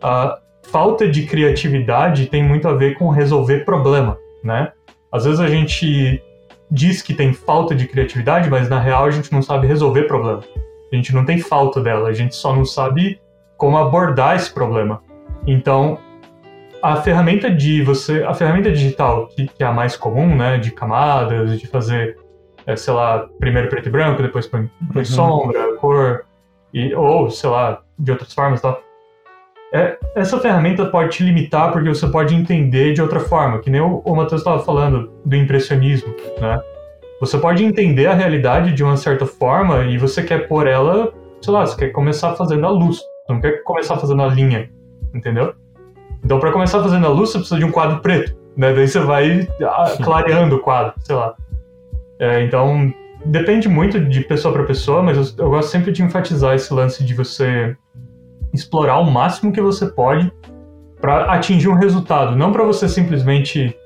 Speaker 4: a falta de criatividade tem muito a ver com resolver problema, né? Às vezes a gente diz que tem falta de criatividade, mas na real a gente não sabe resolver problema. A gente não tem falta dela, a gente só não sabe como abordar esse problema. Então, a ferramenta de você, a ferramenta digital que, que, é a mais comum, né, de camadas, de fazer, é, sei lá, primeiro preto e branco, depois põe, põe uhum. sombra, cor, e, ou, sei lá, de outras formas, tal. É, essa ferramenta pode te limitar porque você pode entender de outra forma, que nem o, o Matheus estava falando do impressionismo, né? Você pode entender a realidade de uma certa forma e você quer pôr ela, sei lá, você quer começar fazendo a luz, não quer começar fazendo a linha, entendeu? Então, para começar fazendo a luz, você precisa de um quadro preto, né? Daí você vai ah, clareando o quadro, sei lá. É, então, depende muito de pessoa para pessoa, mas eu, eu, gosto sempre de enfatizar esse lance de você explorar o máximo que você pode para atingir um resultado, não para você simplesmente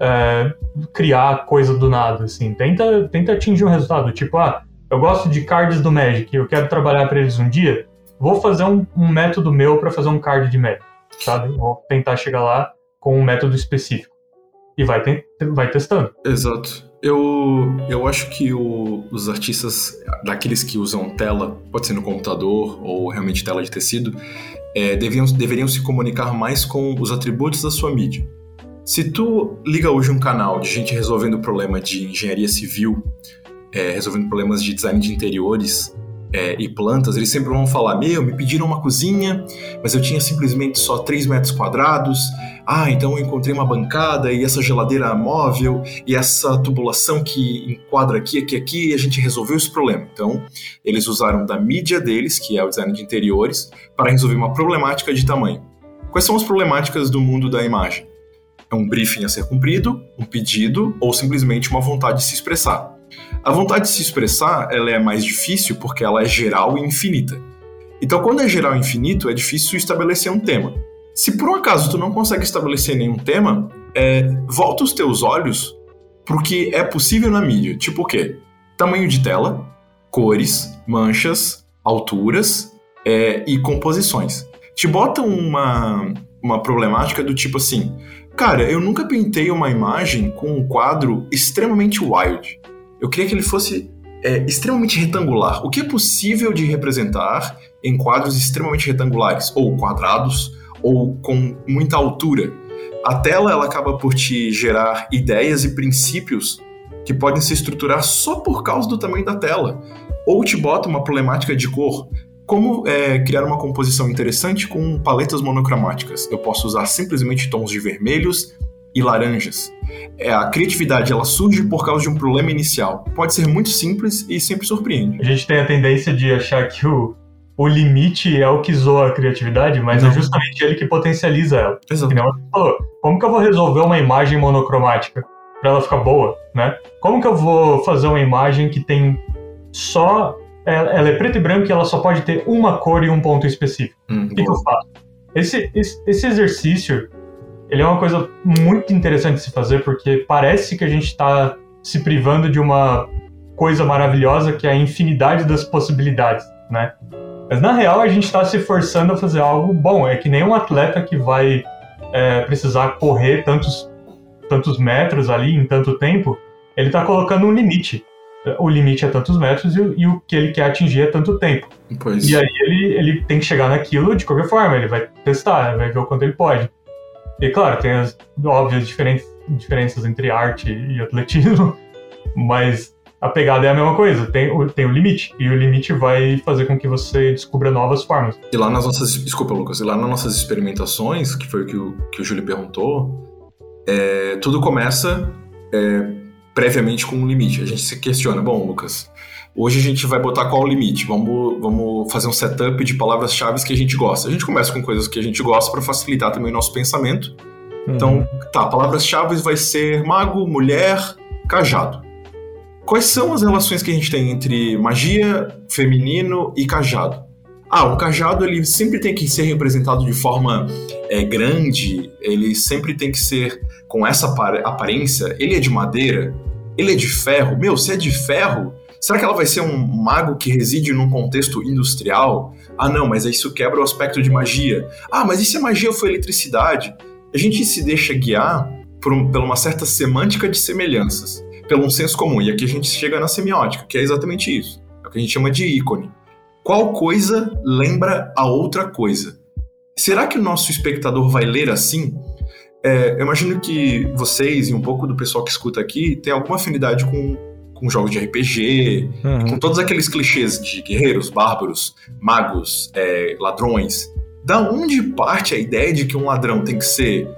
Speaker 4: é, criar coisa do nada, assim. Tenta, tenta atingir um resultado, tipo, ah, eu gosto de cards do Magic, eu quero trabalhar para eles um dia, vou fazer um, um método meu para fazer um card de Magic sabe? Vou tentar chegar lá com um método específico. E vai, vai testando.
Speaker 3: Exato. Eu, eu acho que o, os artistas, daqueles que usam tela, pode ser no computador ou realmente tela de tecido, é, deviam, deveriam se comunicar mais com os atributos da sua mídia. Se tu liga hoje um canal de gente resolvendo problema de engenharia civil, é, resolvendo problemas de design de interiores, é, e plantas, eles sempre vão falar: Meu, me pediram uma cozinha, mas eu tinha simplesmente só 3 metros quadrados. Ah, então eu encontrei uma bancada e essa geladeira móvel e essa tubulação que enquadra aqui, aqui, aqui, e a gente resolveu esse problema. Então, eles usaram da mídia deles, que é o design de interiores, para resolver uma problemática de tamanho. Quais são as problemáticas do mundo da imagem? É um briefing a ser cumprido, um pedido ou simplesmente uma vontade de se expressar. A vontade de se expressar ela é mais difícil porque ela é geral e infinita. Então, quando é geral e infinito, é difícil estabelecer um tema. Se por um acaso tu não consegue estabelecer nenhum tema, é, volta os teus olhos para o que é possível na mídia. Tipo o quê? Tamanho de tela, cores, manchas, alturas é, e composições. Te bota uma, uma problemática do tipo assim: cara, eu nunca pintei uma imagem com um quadro extremamente wild. Eu queria que ele fosse é, extremamente retangular. O que é possível de representar em quadros extremamente retangulares, ou quadrados, ou com muita altura? A tela ela acaba por te gerar ideias e princípios que podem se estruturar só por causa do tamanho da tela, ou te bota uma problemática de cor. Como é, criar uma composição interessante com paletas monocromáticas? Eu posso usar simplesmente tons de vermelhos, e laranjas. É, a criatividade ela surge por causa de um problema inicial. Pode ser muito simples e sempre surpreende.
Speaker 4: A gente tem a tendência de achar que o, o limite é o que zoa a criatividade, mas Não. é justamente ele que potencializa ela.
Speaker 3: Exato.
Speaker 4: falou, como que eu vou resolver uma imagem monocromática para ela ficar boa, né? Como que eu vou fazer uma imagem que tem só ela é preta e branca e ela só pode ter uma cor e um ponto específico. Hum, o que, que, eu faço? Esse, esse, esse, exercício, ele é uma coisa muito interessante de se fazer, porque parece que a gente está se privando de uma coisa maravilhosa que é a infinidade das possibilidades, né? Mas na real a gente está se forçando a fazer algo bom. É que nem um atleta que vai é, precisar correr tantos, tantos metros ali em tanto tempo, ele está colocando um limite o limite é tantos metros e, e, o que ele quer atingir é tanto tempo.
Speaker 3: Pois.
Speaker 4: E aí ele, ele tem que chegar naquilo de qualquer forma, ele vai testar, vai ver o quanto ele pode. E claro, tem as óbvias diferenças, entre arte e atletismo, mas a pegada é a mesma coisa, tem o, tem o limite, e o limite vai fazer com que você descubra novas formas.
Speaker 3: E lá nas nossas. Desculpa, Lucas, e lá nas nossas experimentações, que foi o que o, que o Júlio perguntou, é, tudo começa. É, previamente com um limite. A gente se questiona, bom, Lucas, hoje a gente vai botar qual o limite? Vamos, vamos fazer um setup de palavras-chave que a gente gosta. A gente começa com coisas que a gente gosta para facilitar também o nosso pensamento. Uhum. Então, tá, palavras-chave vai ser mago, mulher, cajado. Quais são as relações que a gente tem entre magia, feminino e cajado? Ah, o cajado ele sempre tem que ser representado de forma é, grande, ele sempre tem que ser com essa aparência. Ele é de madeira, ele é de ferro. Meu, se é de ferro, será que ela vai ser um mago que reside num contexto industrial? Ah, não, mas isso quebra o aspecto de magia. Ah, mas e se a magia foi eletricidade? A gente se deixa guiar por, um, por uma certa semântica de semelhanças, pelo um senso comum. E aqui a gente chega na semiótica, que é exatamente isso. É o que a gente chama de ícone. Qual coisa lembra a outra coisa? Será que o nosso espectador vai ler assim? É, eu imagino que vocês e um pouco do pessoal que escuta aqui tem alguma afinidade com, com jogos de RPG, uhum. com todos aqueles clichês de guerreiros, bárbaros, magos, é, ladrões. Da onde parte a ideia de que um ladrão tem que ser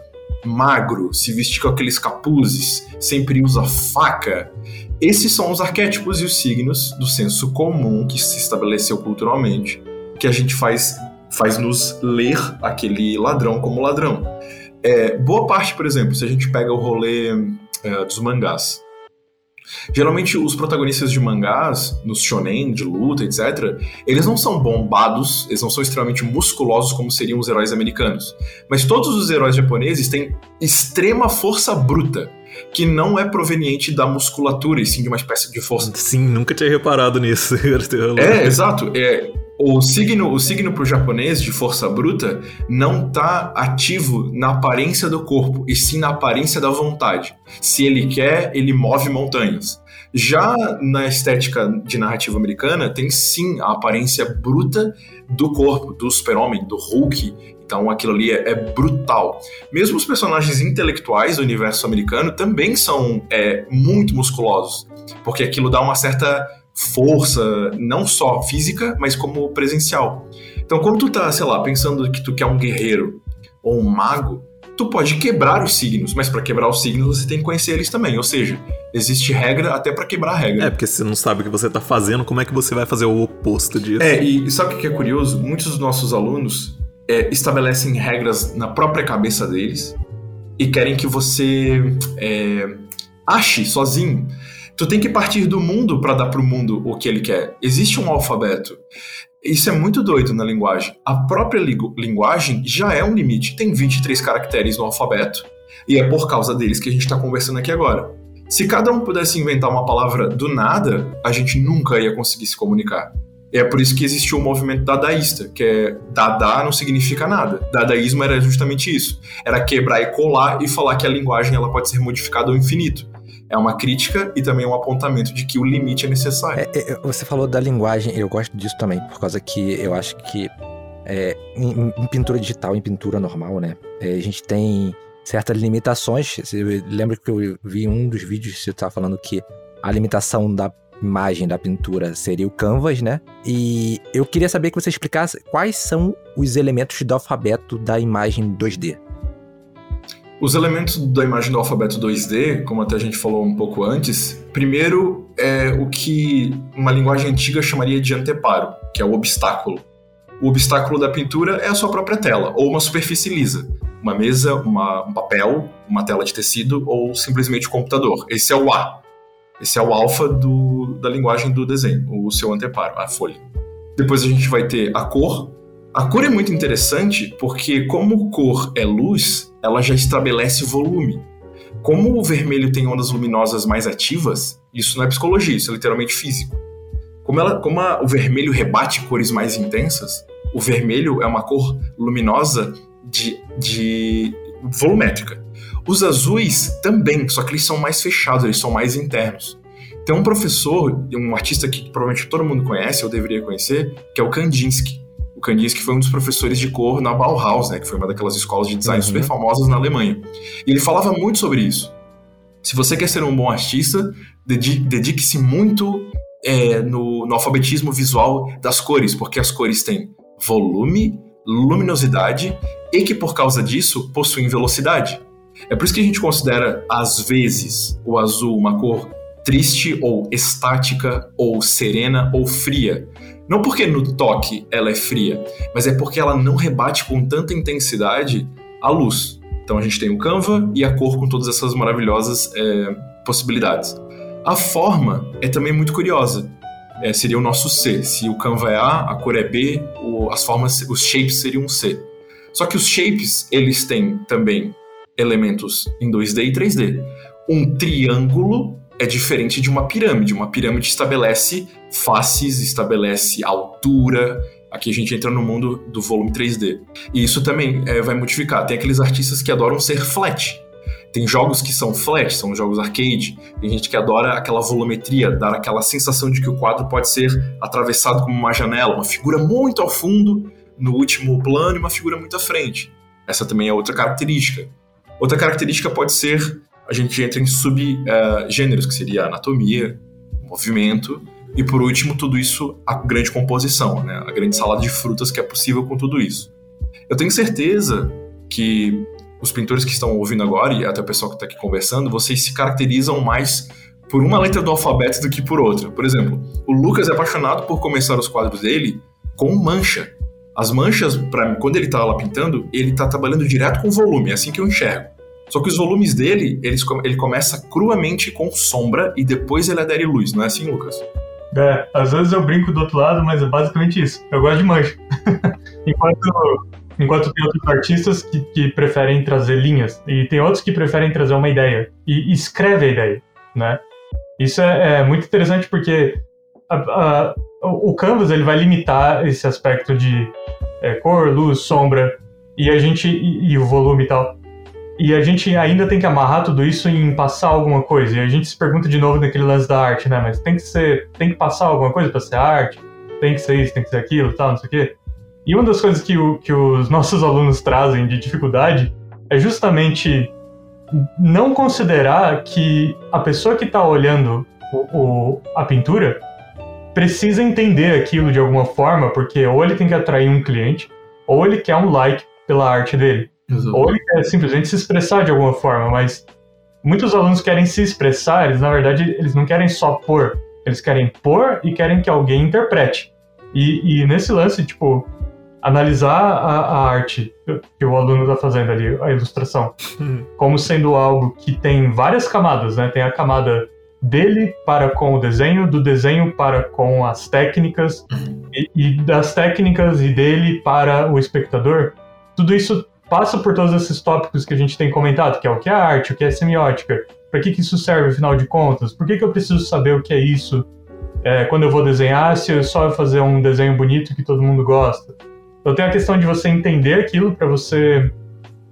Speaker 3: magro, se vestir com aqueles capuzes, sempre usa faca esses são os arquétipos e os signos do senso comum que se estabeleceu culturalmente, que a gente faz, faz nos ler aquele ladrão como ladrão. É, boa parte, por exemplo, se a gente pega o rolê é, dos mangás, Geralmente os protagonistas de mangás, nos shonen, de luta, etc., eles não são bombados, eles não são extremamente musculosos como seriam os heróis americanos. Mas todos os heróis japoneses têm extrema força bruta que não é proveniente da musculatura, e sim de uma espécie de força.
Speaker 2: Sim, nunca tinha reparado nisso.
Speaker 3: é, exato. É, o signo, o signo pro japonês de força bruta não tá ativo na aparência do corpo, e sim na aparência da vontade. Se ele quer, ele move montanhas. Já na estética de narrativa americana, tem sim a aparência bruta do corpo, do super-homem, do Hulk, então aquilo ali é, é, brutal. Mesmo os personagens intelectuais do universo americano também são é, muito musculosos, porque aquilo dá uma certa força, não só física, mas como presencial. Então quando tu tá, sei lá, pensando que tu quer um guerreiro ou um mago, tu pode quebrar os signos, mas para quebrar os signos você tem que conhecer eles também. Ou seja, existe regra até para quebrar a regra.
Speaker 2: É, porque você não sabe o que você tá fazendo, como é que você vai fazer o oposto disso?
Speaker 3: É, e sabe o que é curioso? Muitos dos nossos alunos é, estabelecem regras na própria cabeça deles e querem que você é, ache sozinho. Tu tem que partir do mundo para dar para o mundo o que ele quer. Existe um alfabeto. Isso é muito doido na linguagem. A própria linguagem já é um limite. Tem 23 caracteres no alfabeto e é por causa deles que a gente está conversando aqui agora. Se cada um pudesse inventar uma palavra do nada, a gente nunca ia conseguir se comunicar. É por isso que existiu o movimento dadaísta, que é dada não significa nada. Dadaísmo era justamente isso. Era quebrar e colar e falar que a linguagem ela pode ser modificada ao infinito. É uma crítica e também um apontamento de que o limite é necessário. É,
Speaker 1: é, você falou da linguagem, eu gosto disso também, por causa que eu acho que é, em, em, pintura digital, em pintura normal, né, é, a gente tem certas limitações. Eu lembro que eu vi um dos vídeos que você estava falando que a limitação da imagem da pintura seria o canvas, né? E eu queria saber que você explicasse quais são os elementos do alfabeto da imagem 2D.
Speaker 3: Os elementos da imagem do alfabeto 2D, como até a gente falou um pouco antes, primeiro é o que uma linguagem antiga chamaria de anteparo, que é o obstáculo. O obstáculo da pintura é a sua própria tela, ou uma superfície lisa. Uma mesa, uma, um papel, uma tela de tecido ou simplesmente um computador. Esse é o A. Esse é o alfa do, da linguagem do desenho, o seu anteparo, a folha. Depois a gente vai ter a cor. A cor é muito interessante porque, como cor é luz, ela já estabelece volume. Como o vermelho tem ondas luminosas mais ativas, isso não é psicologia, isso é literalmente físico. Como, ela, como a, o vermelho rebate cores mais intensas, o vermelho é uma cor luminosa de, de volumétrica. Os azuis também, só que eles são mais fechados, eles são mais internos. Tem um professor, um artista que provavelmente todo mundo conhece, eu deveria conhecer, que é o Kandinsky. O Kandinsky foi um dos professores de cor na Bauhaus, né, que foi uma daquelas escolas de design uhum. super famosas na Alemanha. E ele falava muito sobre isso. Se você quer ser um bom artista, dedique-se muito é, no, no alfabetismo visual das cores, porque as cores têm volume, luminosidade e que por causa disso possuem velocidade. É por isso que a gente considera, às vezes, o azul uma cor triste ou estática ou serena ou fria. Não porque no toque ela é fria, mas é porque ela não rebate com tanta intensidade a luz. Então a gente tem o Canva e a cor com todas essas maravilhosas é, possibilidades. A forma é também muito curiosa. É, seria o nosso C. Se o Canva é A, a cor é B, o, as formas, os shapes seriam C. Só que os shapes, eles têm também elementos em 2D e 3D. Um triângulo é diferente de uma pirâmide. Uma pirâmide estabelece faces, estabelece altura. Aqui a gente entra no mundo do volume 3D. E isso também é, vai modificar. Tem aqueles artistas que adoram ser flat. Tem jogos que são flat, são jogos arcade. Tem gente que adora aquela volumetria, dar aquela sensação de que o quadro pode ser atravessado como uma janela, uma figura muito ao fundo no último plano e uma figura muito à frente. Essa também é outra característica. Outra característica pode ser a gente entra em subgêneros, uh, que seria anatomia, movimento, e por último, tudo isso, a grande composição, né? a grande salada de frutas que é possível com tudo isso. Eu tenho certeza que os pintores que estão ouvindo agora, e até o pessoal que está aqui conversando, vocês se caracterizam mais por uma letra do alfabeto do que por outra. Por exemplo, o Lucas é apaixonado por começar os quadros dele com mancha. As manchas, para quando ele está lá pintando, ele está trabalhando direto com volume, é assim que eu enxergo. Só que os volumes dele, eles, ele começa cruamente com sombra e depois ele adere luz, não é assim, Lucas?
Speaker 4: É, às vezes eu brinco do outro lado, mas é basicamente isso. Eu gosto de mancha. enquanto, enquanto tem outros artistas que, que preferem trazer linhas, e tem outros que preferem trazer uma ideia, e escreve a ideia, né? Isso é, é muito interessante porque a, a, o Canvas ele vai limitar esse aspecto de é, cor, luz, sombra, e a gente e, e o volume e tal. E a gente ainda tem que amarrar tudo isso em passar alguma coisa. E a gente se pergunta de novo naquele lance da arte, né? Mas tem que ser, tem que passar alguma coisa para ser arte. Tem que ser isso, tem que ser aquilo, tal, não sei o quê. E uma das coisas que, o, que os nossos alunos trazem de dificuldade é justamente não considerar que a pessoa que está olhando o, o, a pintura precisa entender aquilo de alguma forma, porque ou ele tem que atrair um cliente, ou ele quer um like pela arte dele. Exato. Ou ele quer simplesmente se expressar de alguma forma, mas muitos alunos querem se expressar, eles na verdade eles não querem só pôr, eles querem pôr e querem que alguém interprete. E, e nesse lance, tipo, analisar a, a, arte que o aluno está fazendo ali, a ilustração, hum. como sendo algo que tem várias camadas, né? Tem a camada dele para com o desenho, do desenho para com as técnicas, e, e das técnicas e dele para o espectador. Tudo isso passa por todos esses tópicos que a gente tem comentado, que é o que é arte, o que é semiótica, para que, que isso serve, afinal de contas, por que, que eu preciso saber o que é isso é, quando eu vou desenhar, se eu só fazer um desenho bonito que todo mundo gosta. Então tem a questão de você entender aquilo para você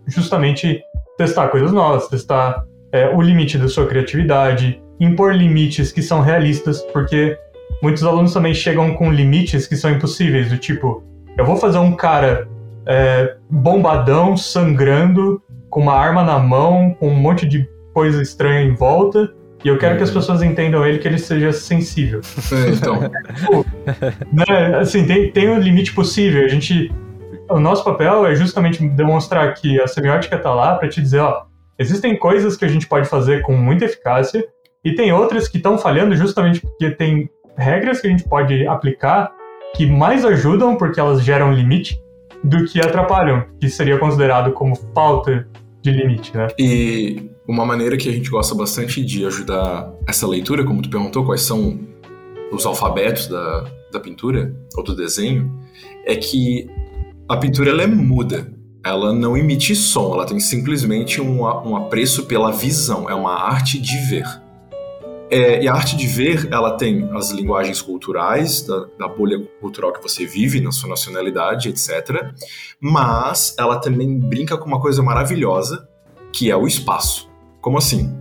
Speaker 4: justamente testar coisas novas, testar é, o limite da sua criatividade, impor limites que são realistas, porque muitos alunos também chegam com limites que são impossíveis, do tipo, eu vou fazer um cara é, bombadão, sangrando, com uma arma na mão, com um monte de coisa estranha em volta. E eu quero é. que as uhum. pessoas entendam ele que ele seja sensível.
Speaker 3: É, então.
Speaker 4: tipo, né, assim, tem, tem um limite possível. A gente. O nosso papel é justamente demonstrar que a semiótica está lá para te dizer, ó, existem coisas que a gente pode fazer com muita eficácia e tem outras que estão falhando justamente porque tem regras que a gente pode aplicar que mais ajudam porque elas geram limite do que atrapalham, que seria considerado como falta de limite, né?
Speaker 3: E uma maneira que a gente gosta bastante de ajudar essa leitura, como tu perguntou, quais são os alfabetos da, da pintura ou do desenho, é que a pintura ela é muda. Ela não emite som, ela tem simplesmente um, um apreço pela visão, é uma arte de ver. É, e a arte de ver, ela tem as linguagens culturais, da, da, bolha cultural que você vive, na sua nacionalidade, etc. Mas ela também brinca com uma coisa maravilhosa, que é o espaço. Como assim?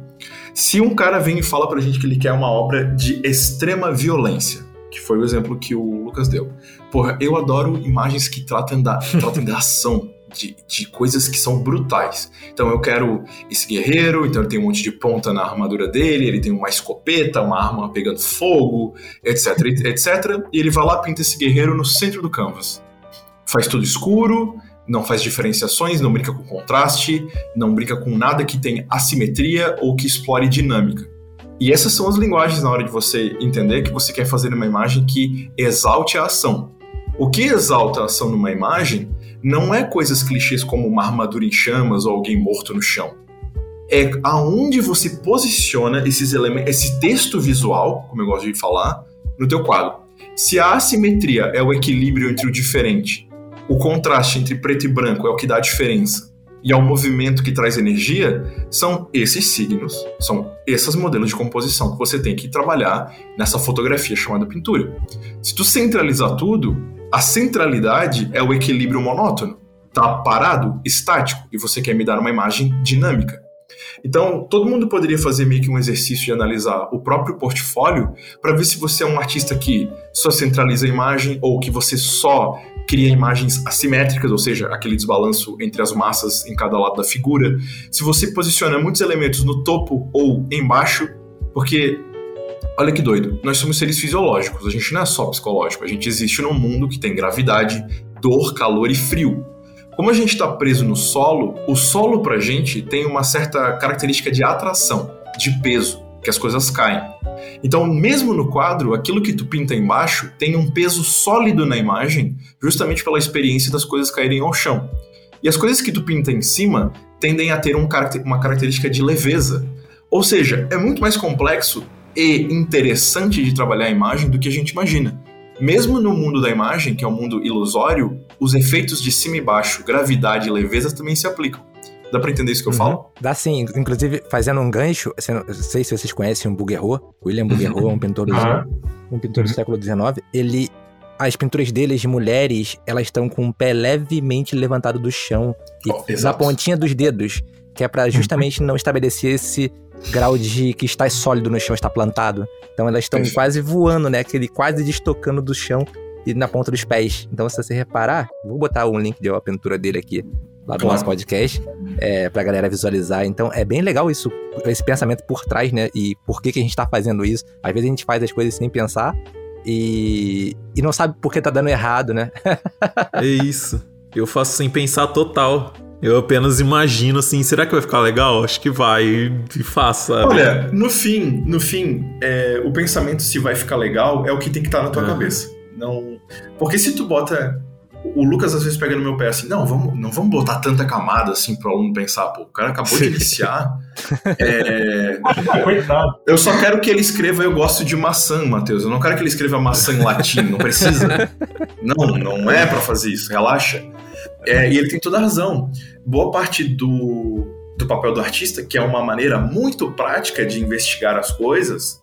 Speaker 3: Se um cara vem e fala pra gente que ele quer uma obra de extrema violência, que foi o exemplo que o Lucas deu. Porra, eu adoro imagens que tratam da, tratam da ação, de, de, coisas que são brutais. Então eu quero esse guerreiro, então ele tem um monte de ponta na armadura dele, ele tem uma escopeta, uma arma pegando fogo, etc, etc. E ele vai lá pinta esse guerreiro no centro do canvas. Faz tudo escuro, não faz diferenciações, não brinca com contraste, não brinca com nada que tenha assimetria ou que explore dinâmica. E essas são as linguagens na hora de você entender que você quer fazer uma imagem que exalte a ação. O que exalta a ação numa imagem não é coisas clichês como uma armadura em chamas ou alguém morto no chão. É aonde você posiciona esses elementos, esse texto visual, como eu gosto de falar, no teu quadro. Se a assimetria é o equilíbrio entre o diferente, o contraste entre preto e branco é o que dá a diferença, e ao movimento que traz energia, são esses signos, são esses modelos de composição que você tem que trabalhar nessa fotografia chamada pintura. Se tu centralizar tudo, a centralidade é o equilíbrio monótono. Tá parado, estático, e você quer me dar uma imagem dinâmica. Então, todo mundo poderia fazer meio que um exercício de analisar o próprio portfólio para ver se você é um artista que só centraliza a imagem ou que você só cria imagens assimétricas, ou seja, aquele desbalanço entre as massas em cada lado da figura. Se você posiciona muitos elementos no topo ou embaixo, porque Olha que doido. Nós somos seres fisiológicos, a gente não é só psicológico. A gente existe num mundo que tem gravidade, dor, calor e frio. Como a gente está preso no solo, o solo pra gente tem uma certa característica de atração, de peso, que as coisas caem. Então, mesmo no quadro, aquilo que tu pinta embaixo tem um peso sólido na imagem, justamente pela experiência das coisas caírem ao chão. E as coisas que tu pinta em cima tendem a ter um, uma característica de leveza. Ou seja, é muito mais complexo e interessante de trabalhar a imagem do que a gente imagina. Mesmo no mundo da imagem, que é um mundo ilusório, os efeitos de cima e baixo, gravidade e leveza também se aplicam. Dá pra entender isso que eu uhum. falo?
Speaker 1: Dá sim. Inclusive, fazendo um gancho, não sei se vocês conhecem o Bouguereau. William Bouguereau é um pintor do, um pintor do uhum. século XIX. Ele as pinturas deles de mulheres, elas estão com o pé levemente levantado do chão e oh, na pontinha dos dedos, que é para justamente não estabelecer esse grau de que está sólido no chão, está plantado. Então elas estão quase voando, né? Aquele quase destocando do chão e na ponta dos pés. Então, se você reparar, vou botar um link de uma pintura dele aqui lá do claro. nosso podcast, é, pra galera visualizar. Então, é bem legal isso, esse pensamento por trás, né? E por que, que a gente tá fazendo isso. Às vezes a gente faz as coisas sem pensar e, e não sabe por que tá dando errado, né?
Speaker 2: é isso. Eu faço sem pensar total. Eu apenas imagino assim, será que vai ficar legal? Acho que vai e faça.
Speaker 3: Olha, no fim, no fim, é, o pensamento se vai ficar legal é o que tem que estar tá na tua cabeça. Não, porque se tu bota o Lucas às vezes pega no meu pé assim, não, vamos, não vamos botar tanta camada assim pro aluno pensar, pô, o cara acabou de iniciar. é... Eu só quero que ele escreva eu gosto de maçã, Matheus. Eu não quero que ele escreva maçã em latim, não precisa. Não, não é para fazer isso, relaxa. É, e ele tem toda a razão. Boa parte do, do papel do artista, que é uma maneira muito prática de investigar as coisas,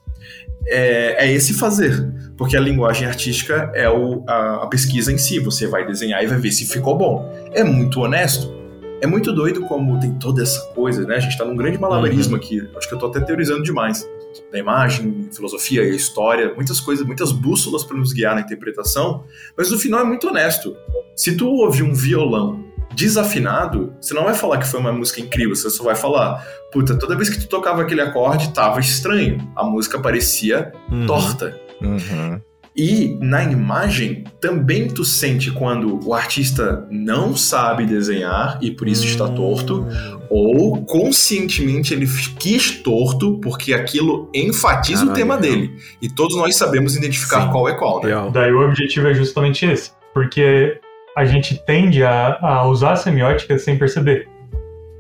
Speaker 3: é, é esse fazer. Porque a linguagem artística é o, a, a, pesquisa em si. Você vai desenhar e vai ver se ficou bom. É muito honesto. É muito doido como tem toda essa coisa, né? A gente tá num grande malabarismo uhum. aqui. Acho que eu tô até teorizando demais. Da imagem, filosofia e história, muitas coisas, muitas bússolas para nos guiar na interpretação, mas no final é muito honesto. Se tu ouvir um violão desafinado, você não vai falar que foi uma música incrível, você só vai falar, puta, toda vez que tu tocava aquele acorde, tava estranho. A música parecia uhum. torta.
Speaker 1: Uhum.
Speaker 3: E na imagem também tu sente quando o artista não sabe desenhar e por isso está torto, ou conscientemente ele quis torto porque aquilo enfatiza
Speaker 2: Caralho,
Speaker 3: o tema
Speaker 2: real.
Speaker 3: dele. E todos nós sabemos identificar
Speaker 2: Sim.
Speaker 3: qual é qual, né?
Speaker 2: Real.
Speaker 4: Daí o objetivo é justamente esse. Porque a gente tende a, a usar a semiótica sem perceber.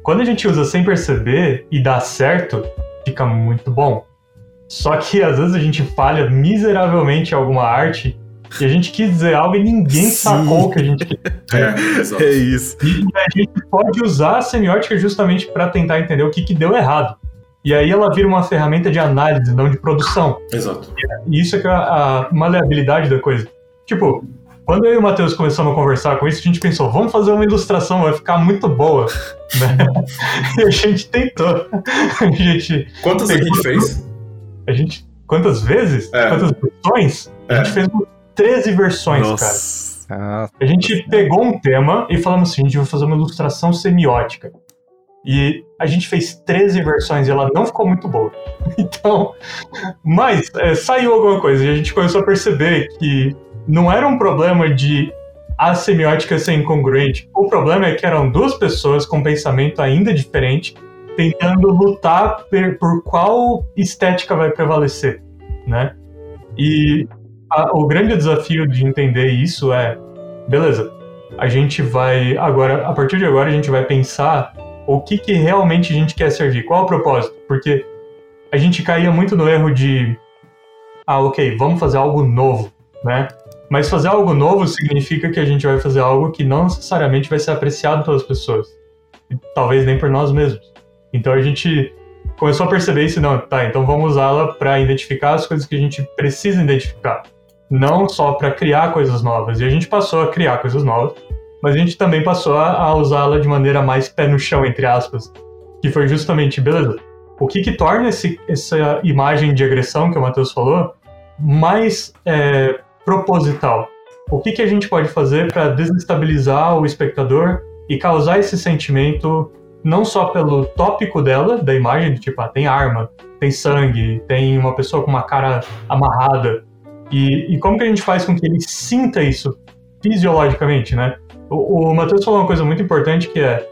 Speaker 4: Quando a gente usa sem perceber e dá certo, fica muito bom. Só que às vezes a gente falha miseravelmente em alguma arte e a gente quis dizer algo e ninguém
Speaker 2: Sim.
Speaker 4: sacou o que a gente quis.
Speaker 3: É.
Speaker 2: É isso.
Speaker 4: E a gente pode usar a semiótica justamente para tentar entender o que, que deu errado. E aí ela vira uma ferramenta de análise, não de produção.
Speaker 3: Exato.
Speaker 4: E isso é que é a, a maleabilidade da coisa. Tipo, quando eu e o Matheus começamos a conversar com isso, a gente pensou, vamos fazer uma ilustração, vai ficar muito boa. E a gente tentou. A gente,
Speaker 3: Quantas a gente fez?
Speaker 4: A gente. Quantas vezes?
Speaker 3: É.
Speaker 4: Quantas versões? A
Speaker 3: É.
Speaker 4: gente fez umas 13 versões, cara.
Speaker 2: Nossa.
Speaker 1: Ah,
Speaker 4: A gente pegou um tema e falamos assim: a gente vai fazer uma ilustração semiótica. E a gente fez 13 versões e ela não ficou muito boa. Então, mas é, saiu alguma coisa e a gente começou a perceber que não era um problema de a semiótica ser incongruente. O problema é que eram duas pessoas com pensamento ainda diferente tentando lutar per- por qual estética vai prevalecer, né? E a- o grande desafio de entender isso é, beleza, a gente vai agora, a partir de agora a gente vai pensar o que que realmente a gente quer servir, qual o propósito, porque a gente caía muito no erro de, ah, ok, vamos fazer algo novo, né? Mas fazer algo novo significa que a gente vai fazer algo que não necessariamente vai ser apreciado pelas pessoas, talvez nem por nós mesmos. Então a gente começou a perceber isso, não, tá, então vamos usá-la para identificar as coisas que a gente precisa identificar, não só para criar coisas novas. E a gente passou a criar coisas novas, mas a gente também passou a, usá-la de maneira mais pé no chão, entre aspas, que foi justamente, beleza, o que que torna esse, essa imagem de agressão que o Matheus falou mais é, proposital? O que que a gente pode fazer para desestabilizar o espectador e causar esse sentimento não só pelo tópico dela, da imagem, de tipo, ah, tem arma, tem sangue, tem uma pessoa com uma cara amarrada. E, e como que a gente faz com que ele sinta isso fisiologicamente, né? O, o Matheus falou uma coisa muito importante que é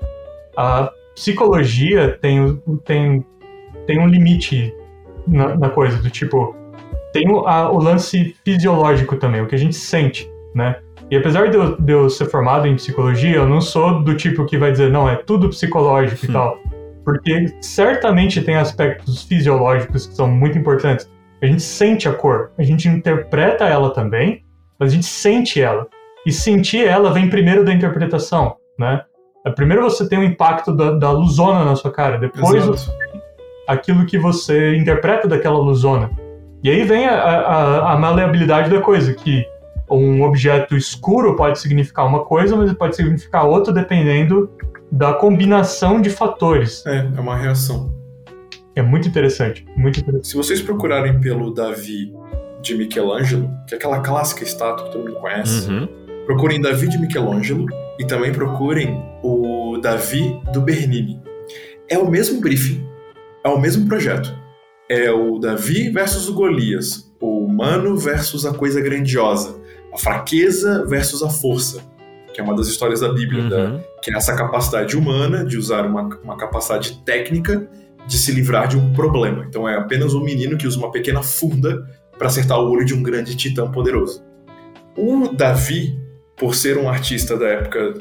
Speaker 4: a psicologia tem, tem, tem um limite na, na coisa, do tipo, tem o, a- o lance fisiológico também, o que a gente sente, né? E apesar de eu, de eu ser formado em psicologia, eu não sou do tipo que vai dizer, não, é tudo psicológico e tal. Porque certamente tem aspectos fisiológicos que são muito importantes. A gente sente a cor, a gente interpreta ela também, mas a gente sente ela. E sentir ela vem primeiro da interpretação, né? Primeiro você tem o impacto da, da luzona na sua cara, depois
Speaker 3: Exato.
Speaker 4: aquilo que você interpreta daquela luzona. E aí vem a, a, a maleabilidade da coisa, que um objeto escuro pode significar uma coisa, mas ele pode significar outra dependendo da combinação de fatores.
Speaker 3: É, é uma reação.
Speaker 4: É muito interessante, muito interessante.
Speaker 3: Se vocês procurarem pelo Davi de Michelangelo, que é aquela clássica estátua que todo mundo conhece,
Speaker 2: Uhum.
Speaker 3: procurem Davi de Michelangelo e também procurem o Davi do Bernini. É o mesmo briefing, é o mesmo projeto. É o Davi versus o Golias, o humano versus a coisa grandiosa, a fraqueza versus a força, que é uma das histórias da Bíblia, da,
Speaker 2: Uhum.
Speaker 3: que é essa capacidade humana de usar uma, uma capacidade técnica de se livrar de um problema. Então é apenas um menino que usa uma pequena funda para acertar o olho de um grande titã poderoso. O Davi, por ser um artista da época.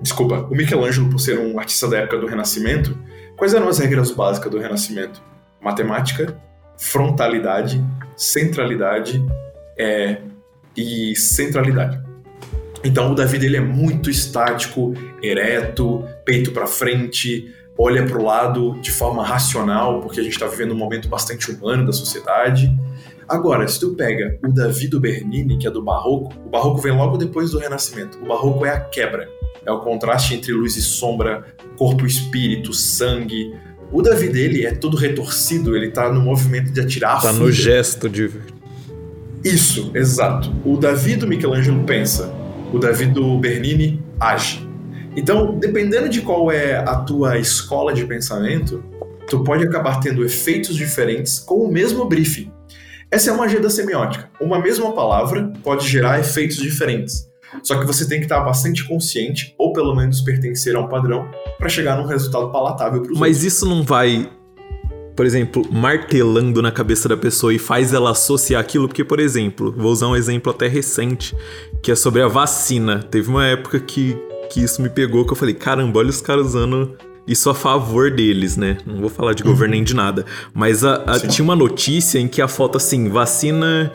Speaker 3: Desculpa, o Michelangelo, por ser um artista da época do Renascimento, quais eram as regras básicas do Renascimento? Matemática, frontalidade, centralidade é, e centralidade. Então o Davi dele é muito estático, ereto, peito para frente, olha para o lado de forma racional, porque a gente está vivendo um momento bastante humano da sociedade. Agora, se tu pega o Davi do Bernini, que é do Barroco, o Barroco vem logo depois do Renascimento. O Barroco é a quebra, é o contraste entre luz e sombra, corpo e espírito, sangue. O Davi dele é todo retorcido, ele tá no movimento de atirar
Speaker 2: Tá no gesto de.
Speaker 3: Isso, exato. O Davi do Michelangelo pensa, o Davi do Bernini age. Então, dependendo de qual é a tua escola de pensamento, tu pode acabar tendo efeitos diferentes com o mesmo briefing. Essa é a magia da semiótica. Uma mesma palavra pode gerar efeitos diferentes. Só que você tem que estar bastante consciente, ou pelo menos pertencer a um padrão, para chegar num resultado palatável para os
Speaker 2: Mas isso não vai, por exemplo, martelando na cabeça da pessoa e faz ela associar aquilo? Porque, por exemplo, vou usar um exemplo até recente, que é sobre a vacina. Teve uma época que, que isso me pegou, que eu falei, caramba, olha os caras usando isso a favor deles, né? Não vou falar de governo nem de nada. Mas a, a, tinha uma notícia em que a foto, assim, vacina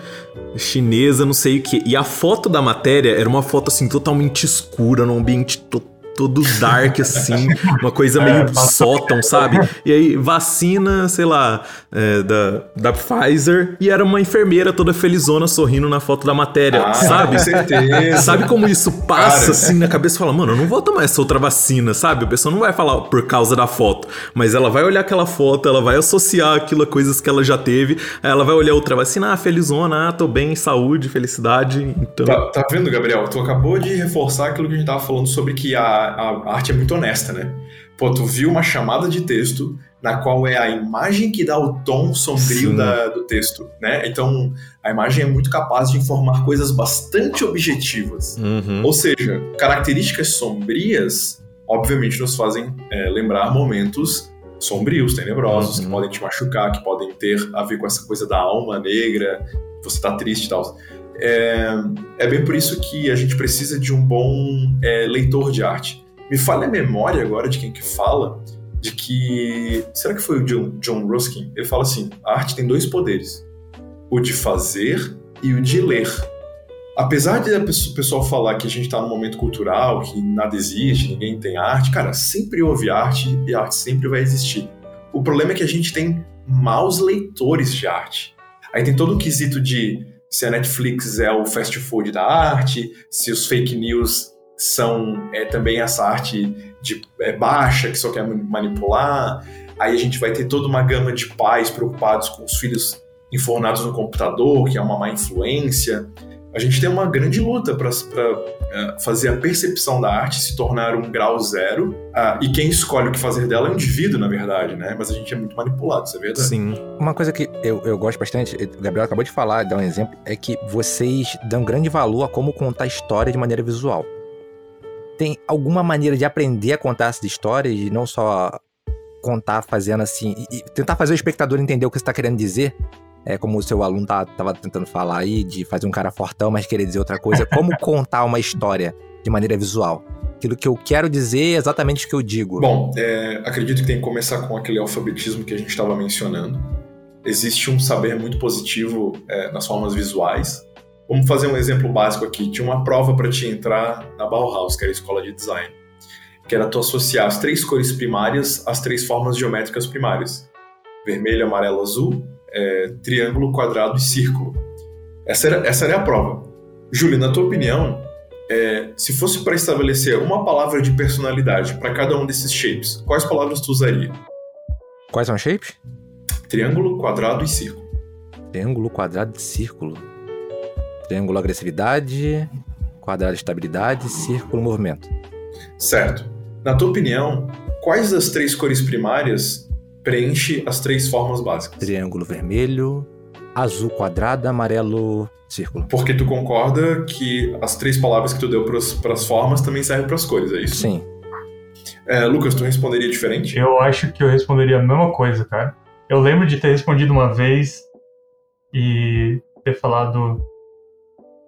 Speaker 2: chinesa, não sei o que. E a foto da matéria era uma foto, assim, totalmente escura, num ambiente totalmente todo dark, assim, uma coisa meio é, sótão, sabe? E aí, vacina, sei lá, é, da, da Pfizer, e era uma enfermeira toda felizona sorrindo na foto da matéria, ah, sabe? Com certeza. Sabe como isso passa, Cara. assim, na cabeça e fala, mano, eu não vou tomar essa outra vacina, sabe? A pessoa não vai falar por causa da foto, mas ela vai olhar aquela foto, ela vai associar aquilo a coisas que ela já teve, aí ela vai olhar outra vacina, ah, felizona, ah, tô bem, saúde, felicidade, então...
Speaker 3: Tá, tá vendo, Gabriel? Tu acabou de reforçar aquilo que a gente tava falando sobre que a a, arte é muito honesta, né? Pô, tu viu uma chamada de texto na qual é a imagem que dá o tom sombrio da, do texto, né? Então, a imagem é muito capaz de informar coisas bastante objetivas. Uhum. Ou seja, características sombrias, obviamente, nos fazem é, lembrar momentos sombrios, tenebrosos, uhum. que podem te machucar, que podem ter a ver com essa coisa da alma negra, você tá triste e tal. É, é bem por isso que a gente precisa de um bom é, leitor de arte. Me falha a memória agora de quem que fala de que. Será que foi o John, John Ruskin? Ele fala assim: a arte tem dois poderes: o de fazer e o de ler. Apesar de o pessoal falar que a gente está num momento cultural, que nada existe, ninguém tem arte, cara, sempre houve arte e a arte sempre vai existir. O problema é que a gente tem maus leitores de arte. Aí tem todo o quesito de se a Netflix é o fast food da arte, se os fake news são é, também essa arte de é, baixa que só quer manipular. Aí a gente vai ter toda uma gama de pais preocupados com os filhos enfornados no computador, que é uma má influência. A gente tem uma grande luta para é, fazer a percepção da arte se tornar um grau zero. Ah, e quem escolhe o que fazer dela é o indivíduo, na verdade, né? Mas a gente é muito manipulado, isso é verdade.
Speaker 1: Sim. Uma coisa que eu, eu gosto bastante, o Gabriel acabou de falar, dar um exemplo, é que vocês dão grande valor a como contar história de maneira visual tem alguma maneira de aprender a contar essas histórias e não só contar fazendo assim, e, tentar fazer o espectador entender o que você está querendo dizer? É como o seu aluno tá, tava tentando falar aí, de fazer um cara fortão, mas querer dizer outra coisa. Como contar uma história de maneira visual? Aquilo que eu quero dizer é exatamente o que eu digo.
Speaker 3: Bom, é, acredito que tem que começar com aquele alfabetismo que a gente estava mencionando. Existe um saber muito positivo é, nas formas visuais, Vamos fazer um exemplo básico aqui. Tinha uma prova para te entrar na Bauhaus, que era a escola de design, que era tu associar as três cores primárias às três formas geométricas primárias: vermelho, amarelo, azul, é, triângulo, quadrado e círculo. Essa era, essa era a prova. Júlio, na tua opinião, é, se fosse para estabelecer uma palavra de personalidade para cada um desses shapes, quais palavras tu usaria?
Speaker 1: Quais são os shapes?
Speaker 3: Triângulo, quadrado e círculo.
Speaker 1: Triângulo, quadrado e círculo. Triângulo agressividade, quadrado estabilidade, círculo movimento.
Speaker 3: Certo. Na tua opinião, quais das três cores primárias preenche as três formas básicas?
Speaker 1: Triângulo vermelho, azul quadrado, amarelo círculo.
Speaker 3: Porque tu concorda que as três palavras que tu deu para as formas também servem para as cores, é isso?
Speaker 1: Sim.
Speaker 3: É, Lucas, tu responderia diferente?
Speaker 4: Eu acho que eu responderia a mesma coisa, cara. Eu lembro de ter respondido uma vez e ter falado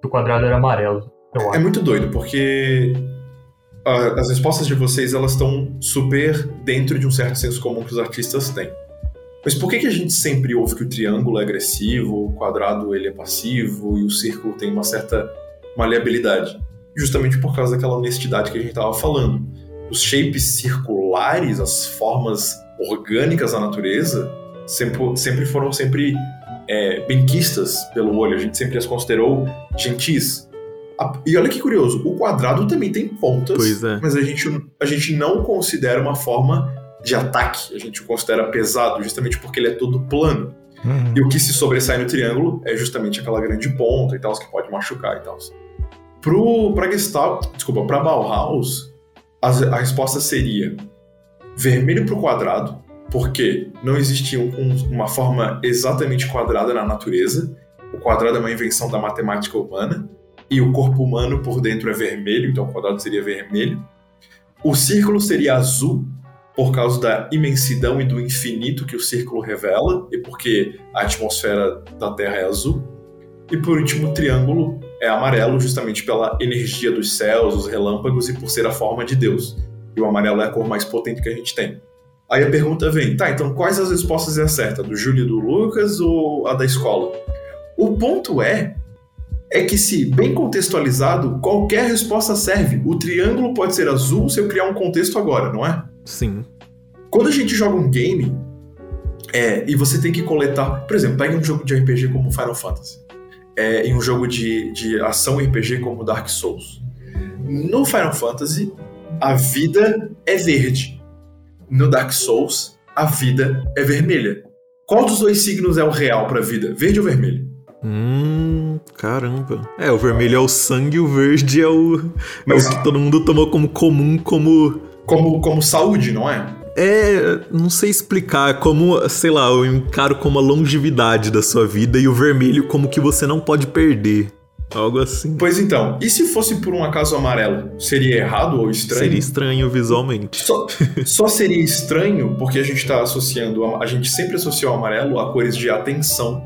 Speaker 4: o quadrado era amarelo.
Speaker 3: é muito doido, porque as respostas de vocês elas estão super dentro de um certo senso comum que os artistas têm. Mas por que, que a gente sempre ouve que o triângulo é agressivo, o quadrado ele é passivo e o círculo tem uma certa maleabilidade? Justamente por causa daquela honestidade que a gente estava falando. Os shapes circulares, as formas orgânicas da natureza, sempre, sempre foram sempre é, benquistas pelo olho, a gente sempre as considerou gentis. E olha que curioso, o quadrado também tem pontas, é. mas a gente, a gente não considera uma forma de ataque, a gente o considera pesado, justamente porque ele é todo plano. Uhum. E o que se sobressai no triângulo é justamente aquela grande ponta e tal, que pode machucar e tal. Pro, pra Gestalt, desculpa, pra Bauhaus, a, a resposta seria vermelho pro quadrado, porque não existia um, uma forma exatamente quadrada na natureza. O quadrado é uma invenção da matemática humana e o corpo humano por dentro é vermelho, então o quadrado seria vermelho. O círculo seria azul por causa da imensidão e do infinito que o círculo revela e porque a atmosfera da Terra é azul. E por último, o triângulo é amarelo justamente pela energia dos céus, os relâmpagos e por ser a forma de Deus. E o amarelo é a cor mais potente que a gente tem. Aí a pergunta vem, tá, então quais as respostas é a certa? Do Júlio e do Lucas ou a da escola? O ponto é é que se bem contextualizado, qualquer resposta serve. O triângulo pode ser azul se eu criar um contexto agora, não é?
Speaker 2: Sim.
Speaker 3: Quando a gente joga um game é, e você tem que coletar, por exemplo, pega um jogo de RPG como Final Fantasy é, em um jogo de, de ação RPG como Dark Souls. No Final Fantasy, a vida é verde. No Dark Souls, a vida é vermelha. Qual dos dois signos é o real para a vida? Verde ou vermelho?
Speaker 2: Hum, caramba. É, o vermelho é o sangue, o verde é o, Mas, é o que todo mundo tomou como comum, como.
Speaker 3: Como, como saúde, não é?
Speaker 2: É, não sei explicar, como, sei lá, eu encaro como a longevidade da sua vida e o vermelho como que você não pode perder. Algo assim.
Speaker 3: Pois então, e se fosse por um acaso amarelo? Seria errado ou estranho?
Speaker 2: Seria estranho visualmente.
Speaker 3: Só, só seria estranho porque a gente está associando, a gente sempre associou o amarelo a cores de atenção.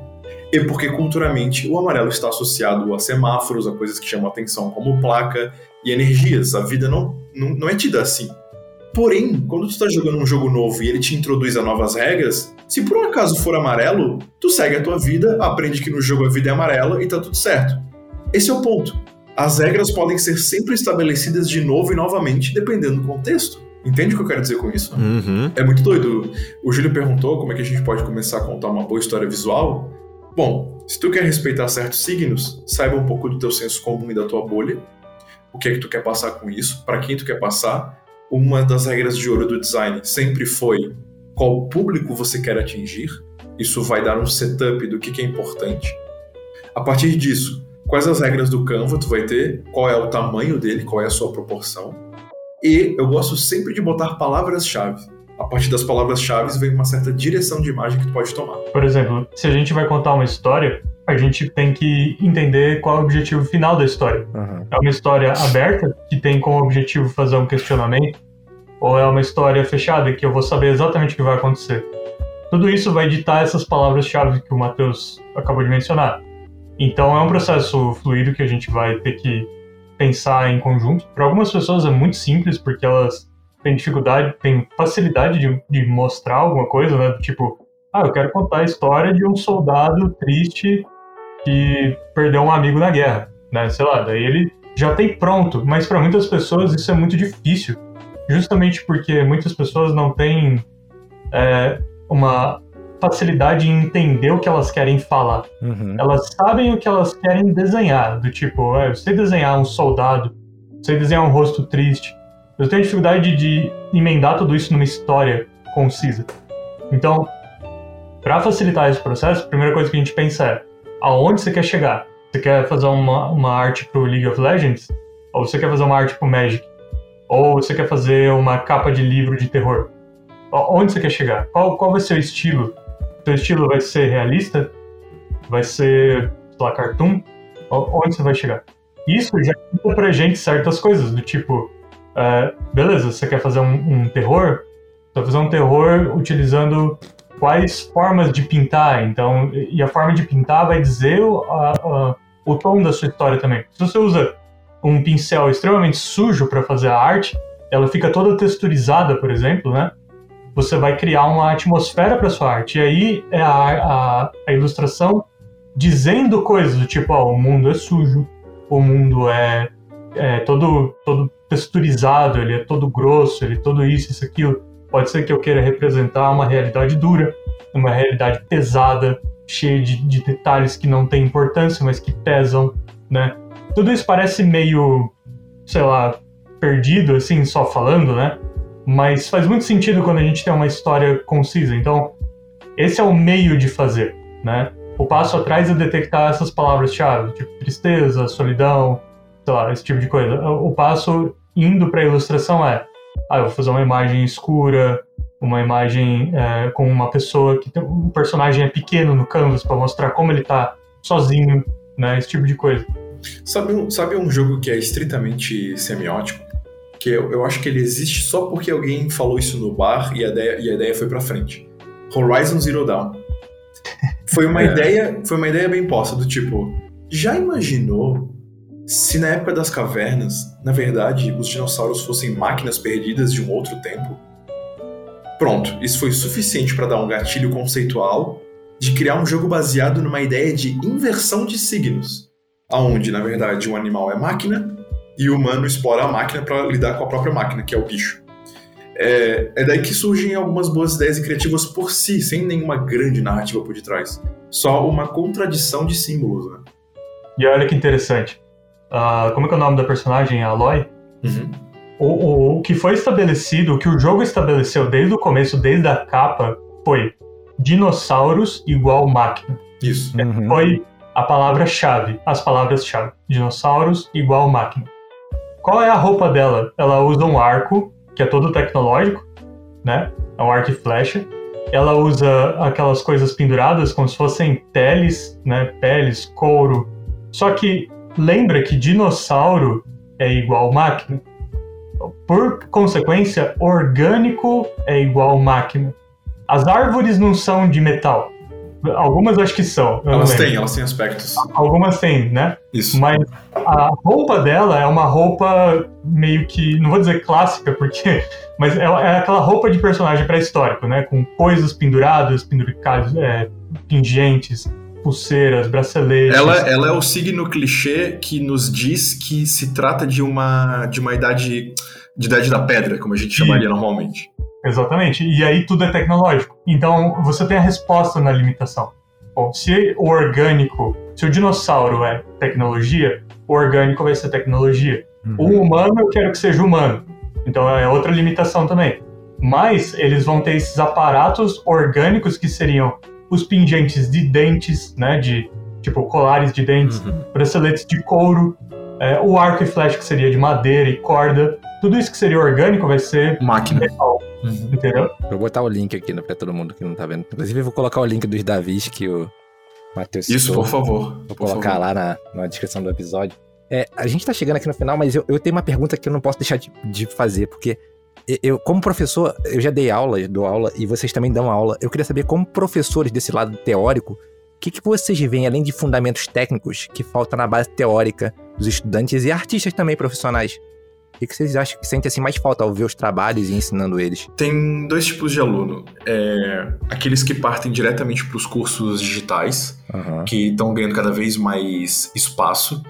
Speaker 3: E porque culturalmente o amarelo está associado a semáforos, a coisas que chamam atenção, como placa e energias. A vida não, não, não é tida assim. Porém, quando tu está jogando um jogo novo e ele te introduz a novas regras, se por um acaso for amarelo, tu segue a tua vida, aprende que no jogo a vida é amarela e tá tudo certo. Esse é o ponto. As regras podem ser sempre estabelecidas de novo e novamente, dependendo do contexto. Entende o que eu quero dizer com isso?
Speaker 2: Uhum.
Speaker 3: É muito doido. O Júlio perguntou como é que a gente pode começar a contar uma boa história visual. Bom, se tu quer respeitar certos signos, saiba um pouco do teu senso comum e da tua bolha. O que é que tu quer passar com isso? Para quem tu quer passar? uma das regras de ouro do design sempre foi qual público você quer atingir. Isso vai dar um setup do que, é importante. A partir disso, quais as regras do Canva tu vai ter, qual é o tamanho dele, qual é a sua proporção. E eu gosto sempre de botar palavras-chave. A partir das palavras-chave vem uma certa direção de imagem que tu pode tomar.
Speaker 4: Por exemplo, se a gente vai contar uma história, a gente tem que entender qual é o objetivo final da história. Uhum. É uma história aberta, que tem como objetivo fazer um questionamento, ou é uma história fechada, que eu vou saber exatamente o que vai acontecer. Tudo isso vai ditar essas palavras-chave que o Matheus acabou de mencionar. Então é um processo fluido que a gente vai ter que pensar em conjunto. Para algumas pessoas é muito simples, porque elas têm dificuldade, têm facilidade de, de mostrar alguma coisa, né? Tipo, ah, eu quero contar a história de um soldado triste que perdeu um amigo na guerra, né? Sei lá, daí ele já tem pronto, mas para muitas pessoas isso é muito difícil, justamente porque muitas pessoas não têm é, uma facilidade em entender o que elas querem falar.
Speaker 1: Uhum.
Speaker 4: Elas sabem o que elas querem desenhar, do tipo, é, eu sei desenhar um soldado, sei desenhar um rosto triste. Eu tenho dificuldade de emendar tudo isso numa história concisa. Então, para facilitar esse processo, a primeira coisa que a gente pensa é aonde você quer chegar? Você quer fazer uma, uma arte pro League of Legends? Ou você quer fazer uma arte pro Magic? Ou você quer fazer uma capa de livro de terror? Onde você quer chegar? Qual, qual vai ser o estilo? Seu estilo vai ser realista? Vai ser, sei lá, cartoon? Onde você vai chegar? Isso já conta pra gente certas coisas, do tipo, uh, beleza, você quer fazer um, um terror? Você fazer um terror utilizando quais formas de pintar. Então, e a forma de pintar vai dizer o, a, a, o tom da sua história também. Se você usa um pincel extremamente sujo para fazer a arte, ela fica toda texturizada, por exemplo, né? Você vai criar uma atmosfera para sua arte. E aí é a, a, a, ilustração dizendo coisas tipo, ó, o mundo é sujo, o mundo é, é todo, todo texturizado, ele é todo grosso, ele é todo isso, isso, aquilo. Pode ser que eu queira representar uma realidade dura, uma realidade pesada, cheia de, de detalhes que não têm importância, mas que pesam, né? Tudo isso parece meio, sei lá, perdido, assim, só falando, né? Mas faz muito sentido quando a gente tem uma história concisa. Então, esse é o meio de fazer, né? O passo atrás é detectar essas palavras-chave, tipo tristeza, solidão, sei lá, esse tipo de coisa. O passo indo para a ilustração é ah, eu vou fazer uma imagem escura, uma imagem é, com uma pessoa que tem, um personagem é pequeno no canvas para mostrar como ele tá sozinho, né? Esse tipo de coisa.
Speaker 5: Sabe um, sabe um jogo que é estritamente semiótico? Que eu, eu acho que ele existe só porque alguém falou isso no bar e a ideia, e a ideia foi pra frente. Horizon Zero Dawn. Foi uma
Speaker 2: É.
Speaker 5: ideia, foi uma ideia bem posta do tipo, já imaginou se na época das cavernas, na verdade, os dinossauros fossem máquinas perdidas de um outro tempo? Pronto, isso foi suficiente para dar um gatilho conceitual de criar um jogo baseado numa ideia de inversão de signos, aonde na verdade um animal é máquina e o humano explora a máquina para lidar com a própria máquina, que é o bicho. É, é daí que surgem algumas boas ideias e criativas por si, sem nenhuma grande narrativa por detrás. Só uma contradição de símbolos, né?
Speaker 4: E olha que interessante. Ah, como é que é o nome da personagem? A Aloy?
Speaker 5: Uhum.
Speaker 4: O, o, o que foi estabelecido, o que o jogo estabeleceu desde o começo, desde a capa, foi dinossauros igual máquina.
Speaker 5: Isso.
Speaker 1: Uhum.
Speaker 4: Foi a palavra-chave, as palavras-chave. Dinossauros igual máquina. Qual é a roupa dela? Ela usa um arco, que é todo tecnológico, né? É um arco e flecha. Ela usa aquelas coisas penduradas como se fossem peles, né? Peles, couro. Só que lembra que dinossauro é igual máquina. Por consequência, orgânico é igual máquina. As árvores não são de metal. Algumas acho que são.
Speaker 5: Elas têm, elas têm aspectos.
Speaker 4: Algumas têm, né?
Speaker 5: Isso.
Speaker 4: Mas a roupa dela é uma roupa meio que, não vou dizer clássica, porque, mas é, é aquela roupa de personagem pré-histórico, né? Com coisas penduradas, penduricadas, é, pingentes, pulseiras, braceletes.
Speaker 3: Ela, ela é o signo clichê que nos diz que se trata de uma, de uma idade de idade da pedra, como a gente chamaria normalmente.
Speaker 4: Exatamente. E aí tudo é tecnológico. Então você tem a resposta na limitação. Bom, se o orgânico, se o dinossauro é tecnologia, o orgânico vai ser tecnologia. O humano eu quero que seja humano. Então é outra limitação também. Mas eles vão ter esses aparatos orgânicos que seriam os pingentes de dentes, né? De tipo colares de dentes,
Speaker 1: Uhum.
Speaker 4: braceletes de couro, é, o arco e flecha que seria de madeira e corda. Tudo isso que seria orgânico vai ser
Speaker 3: Máquina.
Speaker 4: metal,
Speaker 3: Uhum.
Speaker 4: entendeu?
Speaker 1: Vou botar o link aqui né, pra todo mundo que não tá vendo. Inclusive, eu vou colocar o link dos Davis que o Matheus
Speaker 3: Isso,
Speaker 1: citou.
Speaker 3: por favor.
Speaker 1: Vou
Speaker 3: por
Speaker 1: colocar
Speaker 3: favor.
Speaker 1: lá na, na descrição do episódio. É, a gente tá chegando aqui no final, mas eu, eu tenho uma pergunta que eu não posso deixar de, de fazer, porque eu- como professor, eu já dei aula, dou aula, e vocês também dão aula. Eu queria saber, como professores desse lado teórico, o que, que vocês veem, além de fundamentos técnicos, que falta na base teórica dos estudantes e artistas também profissionais? O que, que vocês acham que sentem assim mais falta ao ver os trabalhos e ensinando eles?
Speaker 3: Tem dois tipos de aluno. É, aqueles que partem diretamente para os cursos digitais,
Speaker 1: Aham.
Speaker 3: que estão ganhando cada vez mais espaço.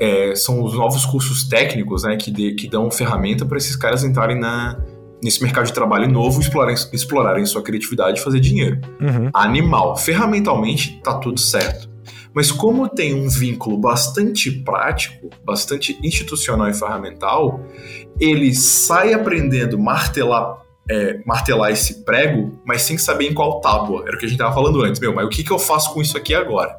Speaker 3: É, são os novos cursos técnicos, né, que, dê- que dão ferramenta para esses caras entrarem na, nesse mercado de trabalho novo, explorarem, explorarem sua criatividade e fazer dinheiro.
Speaker 1: Uhum.
Speaker 3: Animal, ferramentalmente tá tudo certo. Mas como tem um vínculo bastante prático, bastante institucional e ferramental, ele sai aprendendo martelar, é, martelar esse prego, mas sem saber em qual tábua. Era o que a gente tava falando antes. Meu, mas o que, que eu faço com isso aqui agora?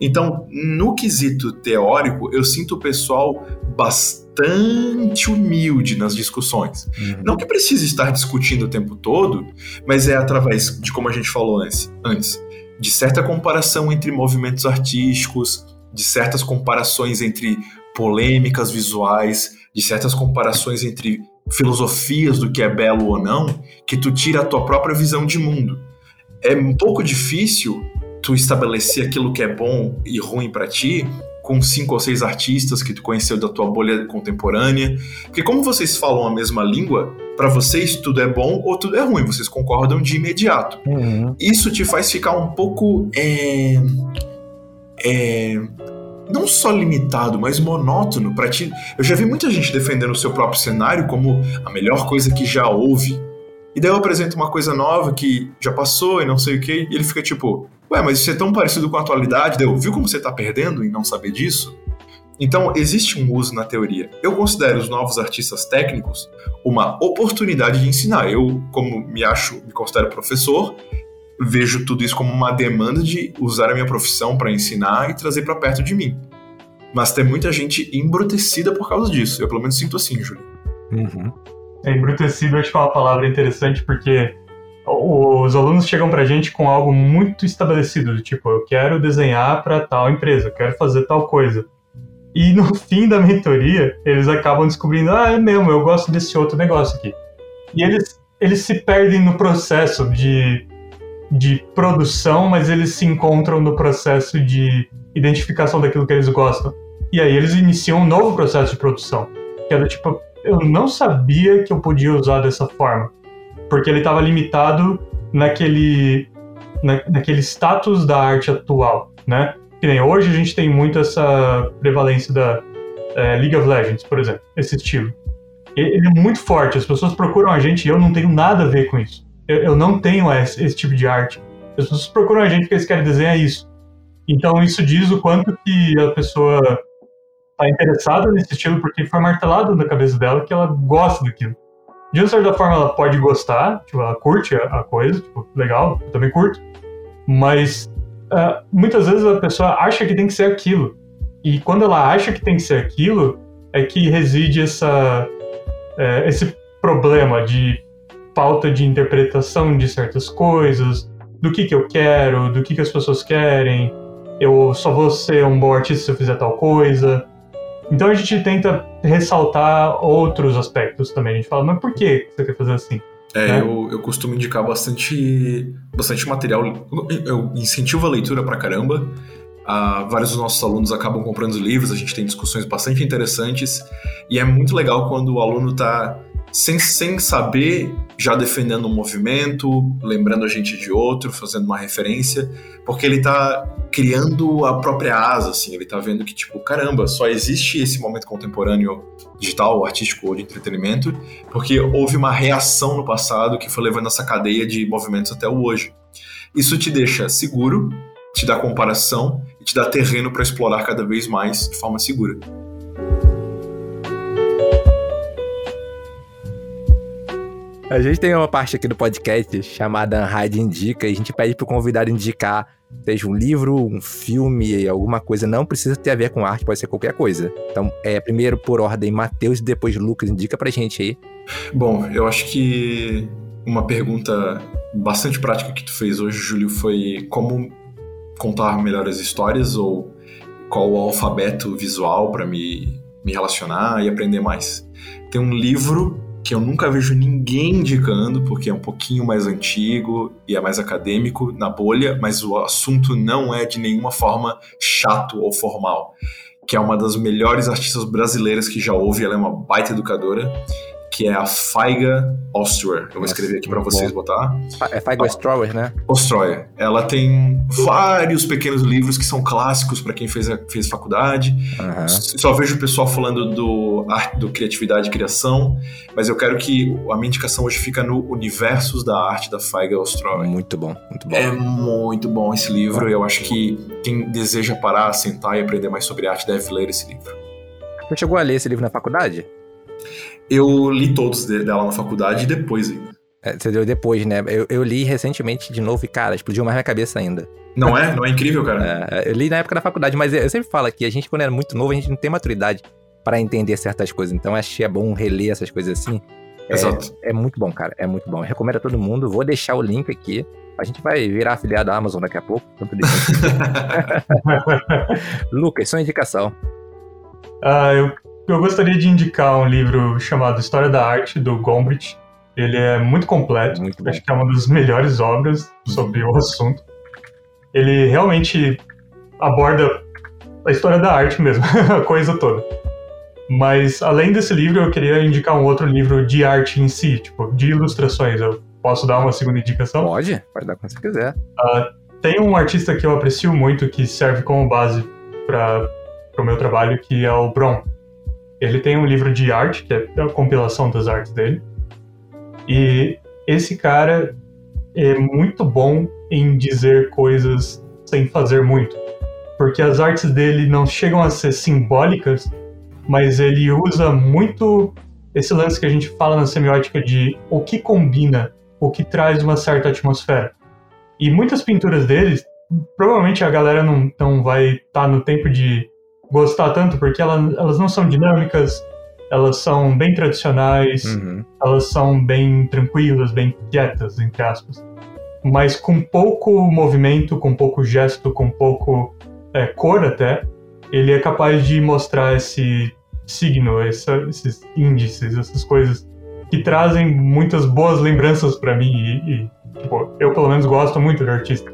Speaker 3: Então, no quesito teórico, eu sinto o pessoal bastante humilde nas discussões.
Speaker 1: Uhum.
Speaker 3: Não que precise estar discutindo o tempo todo, mas é através de como a gente falou antes, antes de certa comparação entre movimentos artísticos, de certas comparações entre polêmicas visuais, de certas comparações entre filosofias do que é belo ou não, que tu tira a tua própria visão de mundo. É um pouco difícil tu estabelecer aquilo que é bom e ruim pra ti com cinco ou seis artistas que tu conheceu da tua bolha contemporânea, porque como vocês falam a mesma língua, pra vocês tudo é bom ou tudo é ruim, vocês concordam de imediato.
Speaker 1: Uhum.
Speaker 3: Isso te faz ficar um pouco. É, é, não só limitado, mas monótono para ti. Eu já vi muita gente defendendo o seu próprio cenário como a melhor coisa que já houve. E daí eu apresento uma coisa nova que já passou e não sei o que, e ele fica tipo, ué, mas isso é tão parecido com a atualidade, daí eu, viu como você tá perdendo em não saber disso? Então, existe um uso na teoria. Eu considero os novos artistas técnicos uma oportunidade de ensinar. Eu, como me acho, me considero professor, vejo tudo isso como uma demanda de usar a minha profissão para ensinar e trazer para perto de mim. Mas tem muita gente embrutecida por causa disso. Eu pelo menos sinto assim, Júlio.
Speaker 1: Uhum.
Speaker 4: É, embrutecido acho que é uma palavra interessante porque os alunos chegam pra gente com algo muito estabelecido, do tipo, eu quero desenhar para tal empresa, eu quero fazer tal coisa. E no fim da mentoria, eles acabam descobrindo, ah, é mesmo, eu gosto desse outro negócio aqui. E eles, eles se perdem no processo de, de produção, mas eles se encontram no processo de identificação daquilo que eles gostam. E aí eles iniciam um novo processo de produção, que era tipo, eu não sabia que eu podia usar dessa forma porque ele estava limitado naquele, na, naquele status da arte atual, né? Que nem hoje a gente tem muito essa prevalência da é, League of Legends, por exemplo, esse estilo. Ele é muito forte, as pessoas procuram a gente e eu não tenho nada a ver com isso. Eu, eu não tenho esse, esse, tipo de arte. As pessoas procuram a gente porque eles querem desenhar isso. Então isso diz o quanto que a pessoa está interessada nesse estilo porque foi martelado na cabeça dela que ela gosta daquilo de uma certa forma ela pode gostar, tipo, ela curte a, coisa, tipo, legal, eu também curto, mas uh, muitas vezes a pessoa acha que tem que ser aquilo. E quando ela acha que tem que ser aquilo, é que reside essa, é, esse problema de falta de interpretação de certas coisas, do que, que eu quero, do que, que as pessoas querem, eu só vou ser um bom artista se eu fizer tal coisa. Então a gente tenta ressaltar outros aspectos também. A gente fala, mas por que você quer fazer assim?
Speaker 3: É, né? eu, eu costumo indicar bastante, bastante material. Eu incentivo a leitura pra caramba. Uh, vários dos nossos alunos acabam comprando os livros, a gente tem discussões bastante interessantes. E é muito legal quando o aluno está sem, sem saber, já defendendo um movimento, lembrando a gente de outro, fazendo uma referência, porque ele tá criando a própria asa, assim, ele tá vendo que, tipo, caramba, só existe esse momento contemporâneo digital, artístico ou de entretenimento, porque houve uma reação no passado que foi levando essa cadeia de movimentos até o hoje. Isso te deixa seguro, te dá comparação e te dá terreno para explorar cada vez mais de forma segura.
Speaker 1: A gente tem uma parte aqui do podcast chamada Raid Indica e a gente pede pro convidado indicar, seja um livro, um filme, alguma coisa. Não precisa ter a ver com arte, pode ser qualquer coisa. Então, é primeiro por ordem Matheus e depois Lucas. Indica pra gente aí.
Speaker 3: Bom, eu acho que uma pergunta bastante prática que tu fez hoje, Júlio, foi como contar melhores histórias ou qual o alfabeto visual para me, me relacionar e aprender mais. Tem um livro que eu nunca vejo ninguém indicando, porque é um pouquinho mais antigo e é mais acadêmico na bolha, mas o assunto não é de nenhuma forma chato ou formal. Que é uma das melhores artistas brasileiras que já houve, ela é uma baita educadora que é a Faiga Ostrower. Eu vou escrever aqui para vocês bom. botar.
Speaker 1: É Faiga Ostrower, né?
Speaker 3: Ostrower. Ela tem vários pequenos livros que são clássicos para quem fez, fez faculdade. Uhum. Só vejo o pessoal falando do, do criatividade e criação, mas eu quero que a minha indicação hoje fica no Universos da Arte da Faiga Ostrower.
Speaker 1: Muito bom, muito bom.
Speaker 3: É muito bom esse livro. Eu acho que quem deseja parar, sentar e aprender mais sobre arte deve ler esse livro.
Speaker 1: Você chegou a ler esse livro na faculdade?
Speaker 3: Eu li todos dela na faculdade e depois ainda.
Speaker 1: É, você deu depois, né? Eu, eu, li recentemente de novo e, cara, explodiu mais minha cabeça ainda.
Speaker 3: Não é? Não é incrível, cara?
Speaker 1: É, eu li na época da faculdade, mas eu sempre falo que a gente, quando era muito novo, a gente não tem maturidade para entender certas coisas. Então, acho que é bom reler essas coisas assim.
Speaker 3: É, Exato.
Speaker 1: É, é muito bom, cara. É muito bom. Eu recomendo a todo mundo. Vou deixar o link aqui. A gente vai virar afiliado da Amazon daqui a pouco. Lucas, sua indicação.
Speaker 4: Ah, eu eu gostaria de indicar um livro chamado História da Arte, do Gombrich. Ele é muito completo, muito acho que é uma das melhores obras sobre o assunto. Ele realmente aborda a história da arte mesmo, a coisa toda. Mas além desse livro, eu queria indicar um outro livro de arte em si, tipo, de ilustrações. Eu posso dar uma segunda indicação?
Speaker 1: Pode, pode dar quando você quiser.
Speaker 4: Uh, tem um artista que eu aprecio muito, que serve como base para o meu trabalho, que é o Bron. Ele tem um livro de arte, que é a compilação das artes dele. E esse cara é muito bom em dizer coisas sem fazer muito. Porque as artes dele não chegam a ser simbólicas, mas ele usa muito esse lance que a gente fala na semiótica de o que combina, o que traz uma certa atmosfera. E muitas pinturas dele, provavelmente a galera não, não vai estar tá no tempo de gostar tanto, porque ela, elas não são dinâmicas, elas são bem tradicionais,
Speaker 1: Uhum.
Speaker 4: elas são bem tranquilas, bem quietas, entre aspas. Mas com pouco movimento, com pouco gesto, com pouco é, cor até, ele é capaz de mostrar esse signo, essa- esses índices, essas coisas que trazem muitas boas lembranças pra mim e, e, tipo, eu pelo menos gosto muito do artista.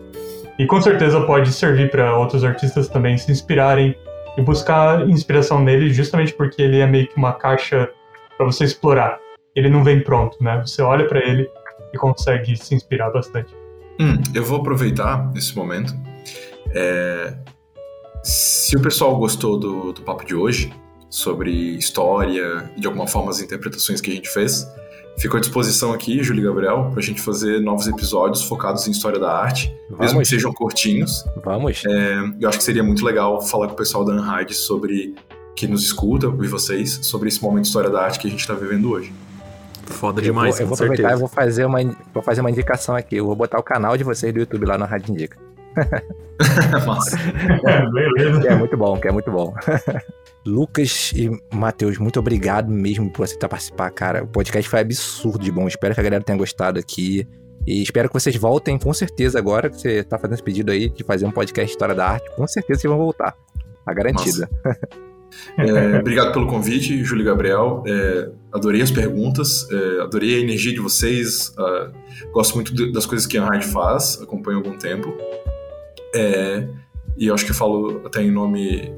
Speaker 4: E com certeza pode servir para outros artistas também se inspirarem e buscar inspiração nele, justamente porque ele é meio que uma caixa para você explorar. Ele não vem pronto, né? Você olha para ele e consegue se inspirar bastante.
Speaker 3: Hum, eu vou aproveitar esse momento. É, se o pessoal gostou do, do papo de hoje, sobre história de alguma forma as interpretações que a gente fez, fico à disposição aqui, Júlio e Gabriel, pra gente fazer novos episódios focados em história da arte, mesmo que
Speaker 1: Vamos,
Speaker 3: sejam curtinhos.
Speaker 1: vamos.
Speaker 3: Eu acho que seria muito legal falar com o pessoal da Unhide sobre que nos escuta e vocês sobre esse momento de história da arte que a gente tá vivendo hoje.
Speaker 2: Foda
Speaker 1: Eu
Speaker 2: demais,
Speaker 1: vou, eu vou aproveitar e
Speaker 2: certeza.
Speaker 1: vou fazer, uma, vou fazer uma indicação aqui. Eu vou botar o canal de vocês do YouTube lá na Rádio Indica.
Speaker 3: Massa.
Speaker 4: É, beleza.
Speaker 1: Que é muito bom, que é muito bom. Lucas e Matheus, muito obrigado mesmo por aceitar participar, cara. O podcast foi absurdo de bom. Espero que a galera tenha gostado aqui. E espero que vocês voltem, com certeza, agora que você tá fazendo esse pedido aí de fazer um podcast de História da Arte. Com certeza vocês vão voltar. Tá garantida.
Speaker 3: É, obrigado pelo convite, Júlio e Gabriel. É, adorei as perguntas, é, adorei a energia de vocês. ah, gosto muito das coisas que a Hard faz, acompanho há algum tempo. É, e eu acho que eu falo até em nome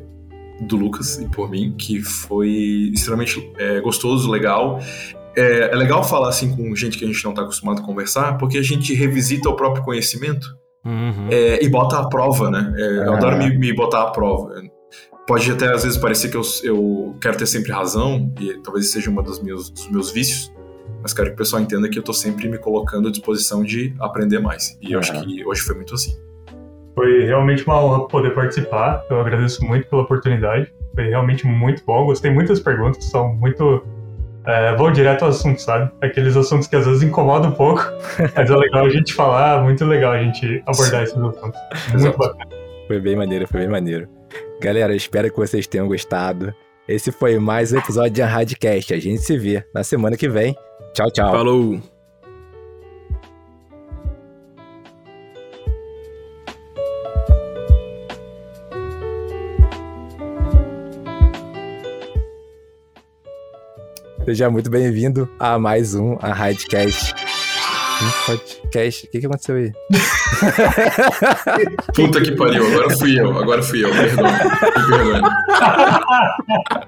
Speaker 3: do Lucas e por mim, que foi extremamente é, gostoso, legal. É, é legal falar assim com gente que a gente não está acostumado a conversar, porque a gente revisita o próprio conhecimento
Speaker 2: Uhum.
Speaker 3: é, e bota à prova, né? É, eu adoro me, me botar à prova. Pode até às vezes parecer que eu, eu quero ter sempre razão, e talvez seja um dos meus, dos meus vícios, mas quero que o pessoal entenda que eu tô sempre me colocando à disposição de aprender mais. E eu acho que hoje foi muito assim.
Speaker 4: Foi realmente uma honra poder participar. Eu agradeço muito pela oportunidade. Foi realmente muito bom. Gostei muito das perguntas. São muito. É, vão direto ao assunto, sabe? Aqueles assuntos que às vezes incomodam um pouco, mas é legal a gente falar, muito legal a gente abordar esses assuntos. Muito bacana.
Speaker 1: Foi bem maneiro, foi bem maneiro. Galera, espero que vocês tenham gostado. Esse foi mais um episódio de Radcast. A gente se vê na semana que vem. Tchau, tchau.
Speaker 2: Falou!
Speaker 1: Seja muito bem-vindo a mais um a Radcast. Um podcast. O que, que aconteceu aí?
Speaker 3: Puta que pariu, agora fui eu, agora fui eu, perdão. Me perdoe.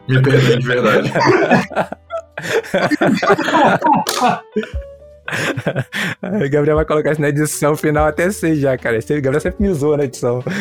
Speaker 3: Me perdoe de verdade.
Speaker 1: O Gabriel vai colocar isso na edição final até seis já, cara. Esse Gabriel sempre me zoa na edição.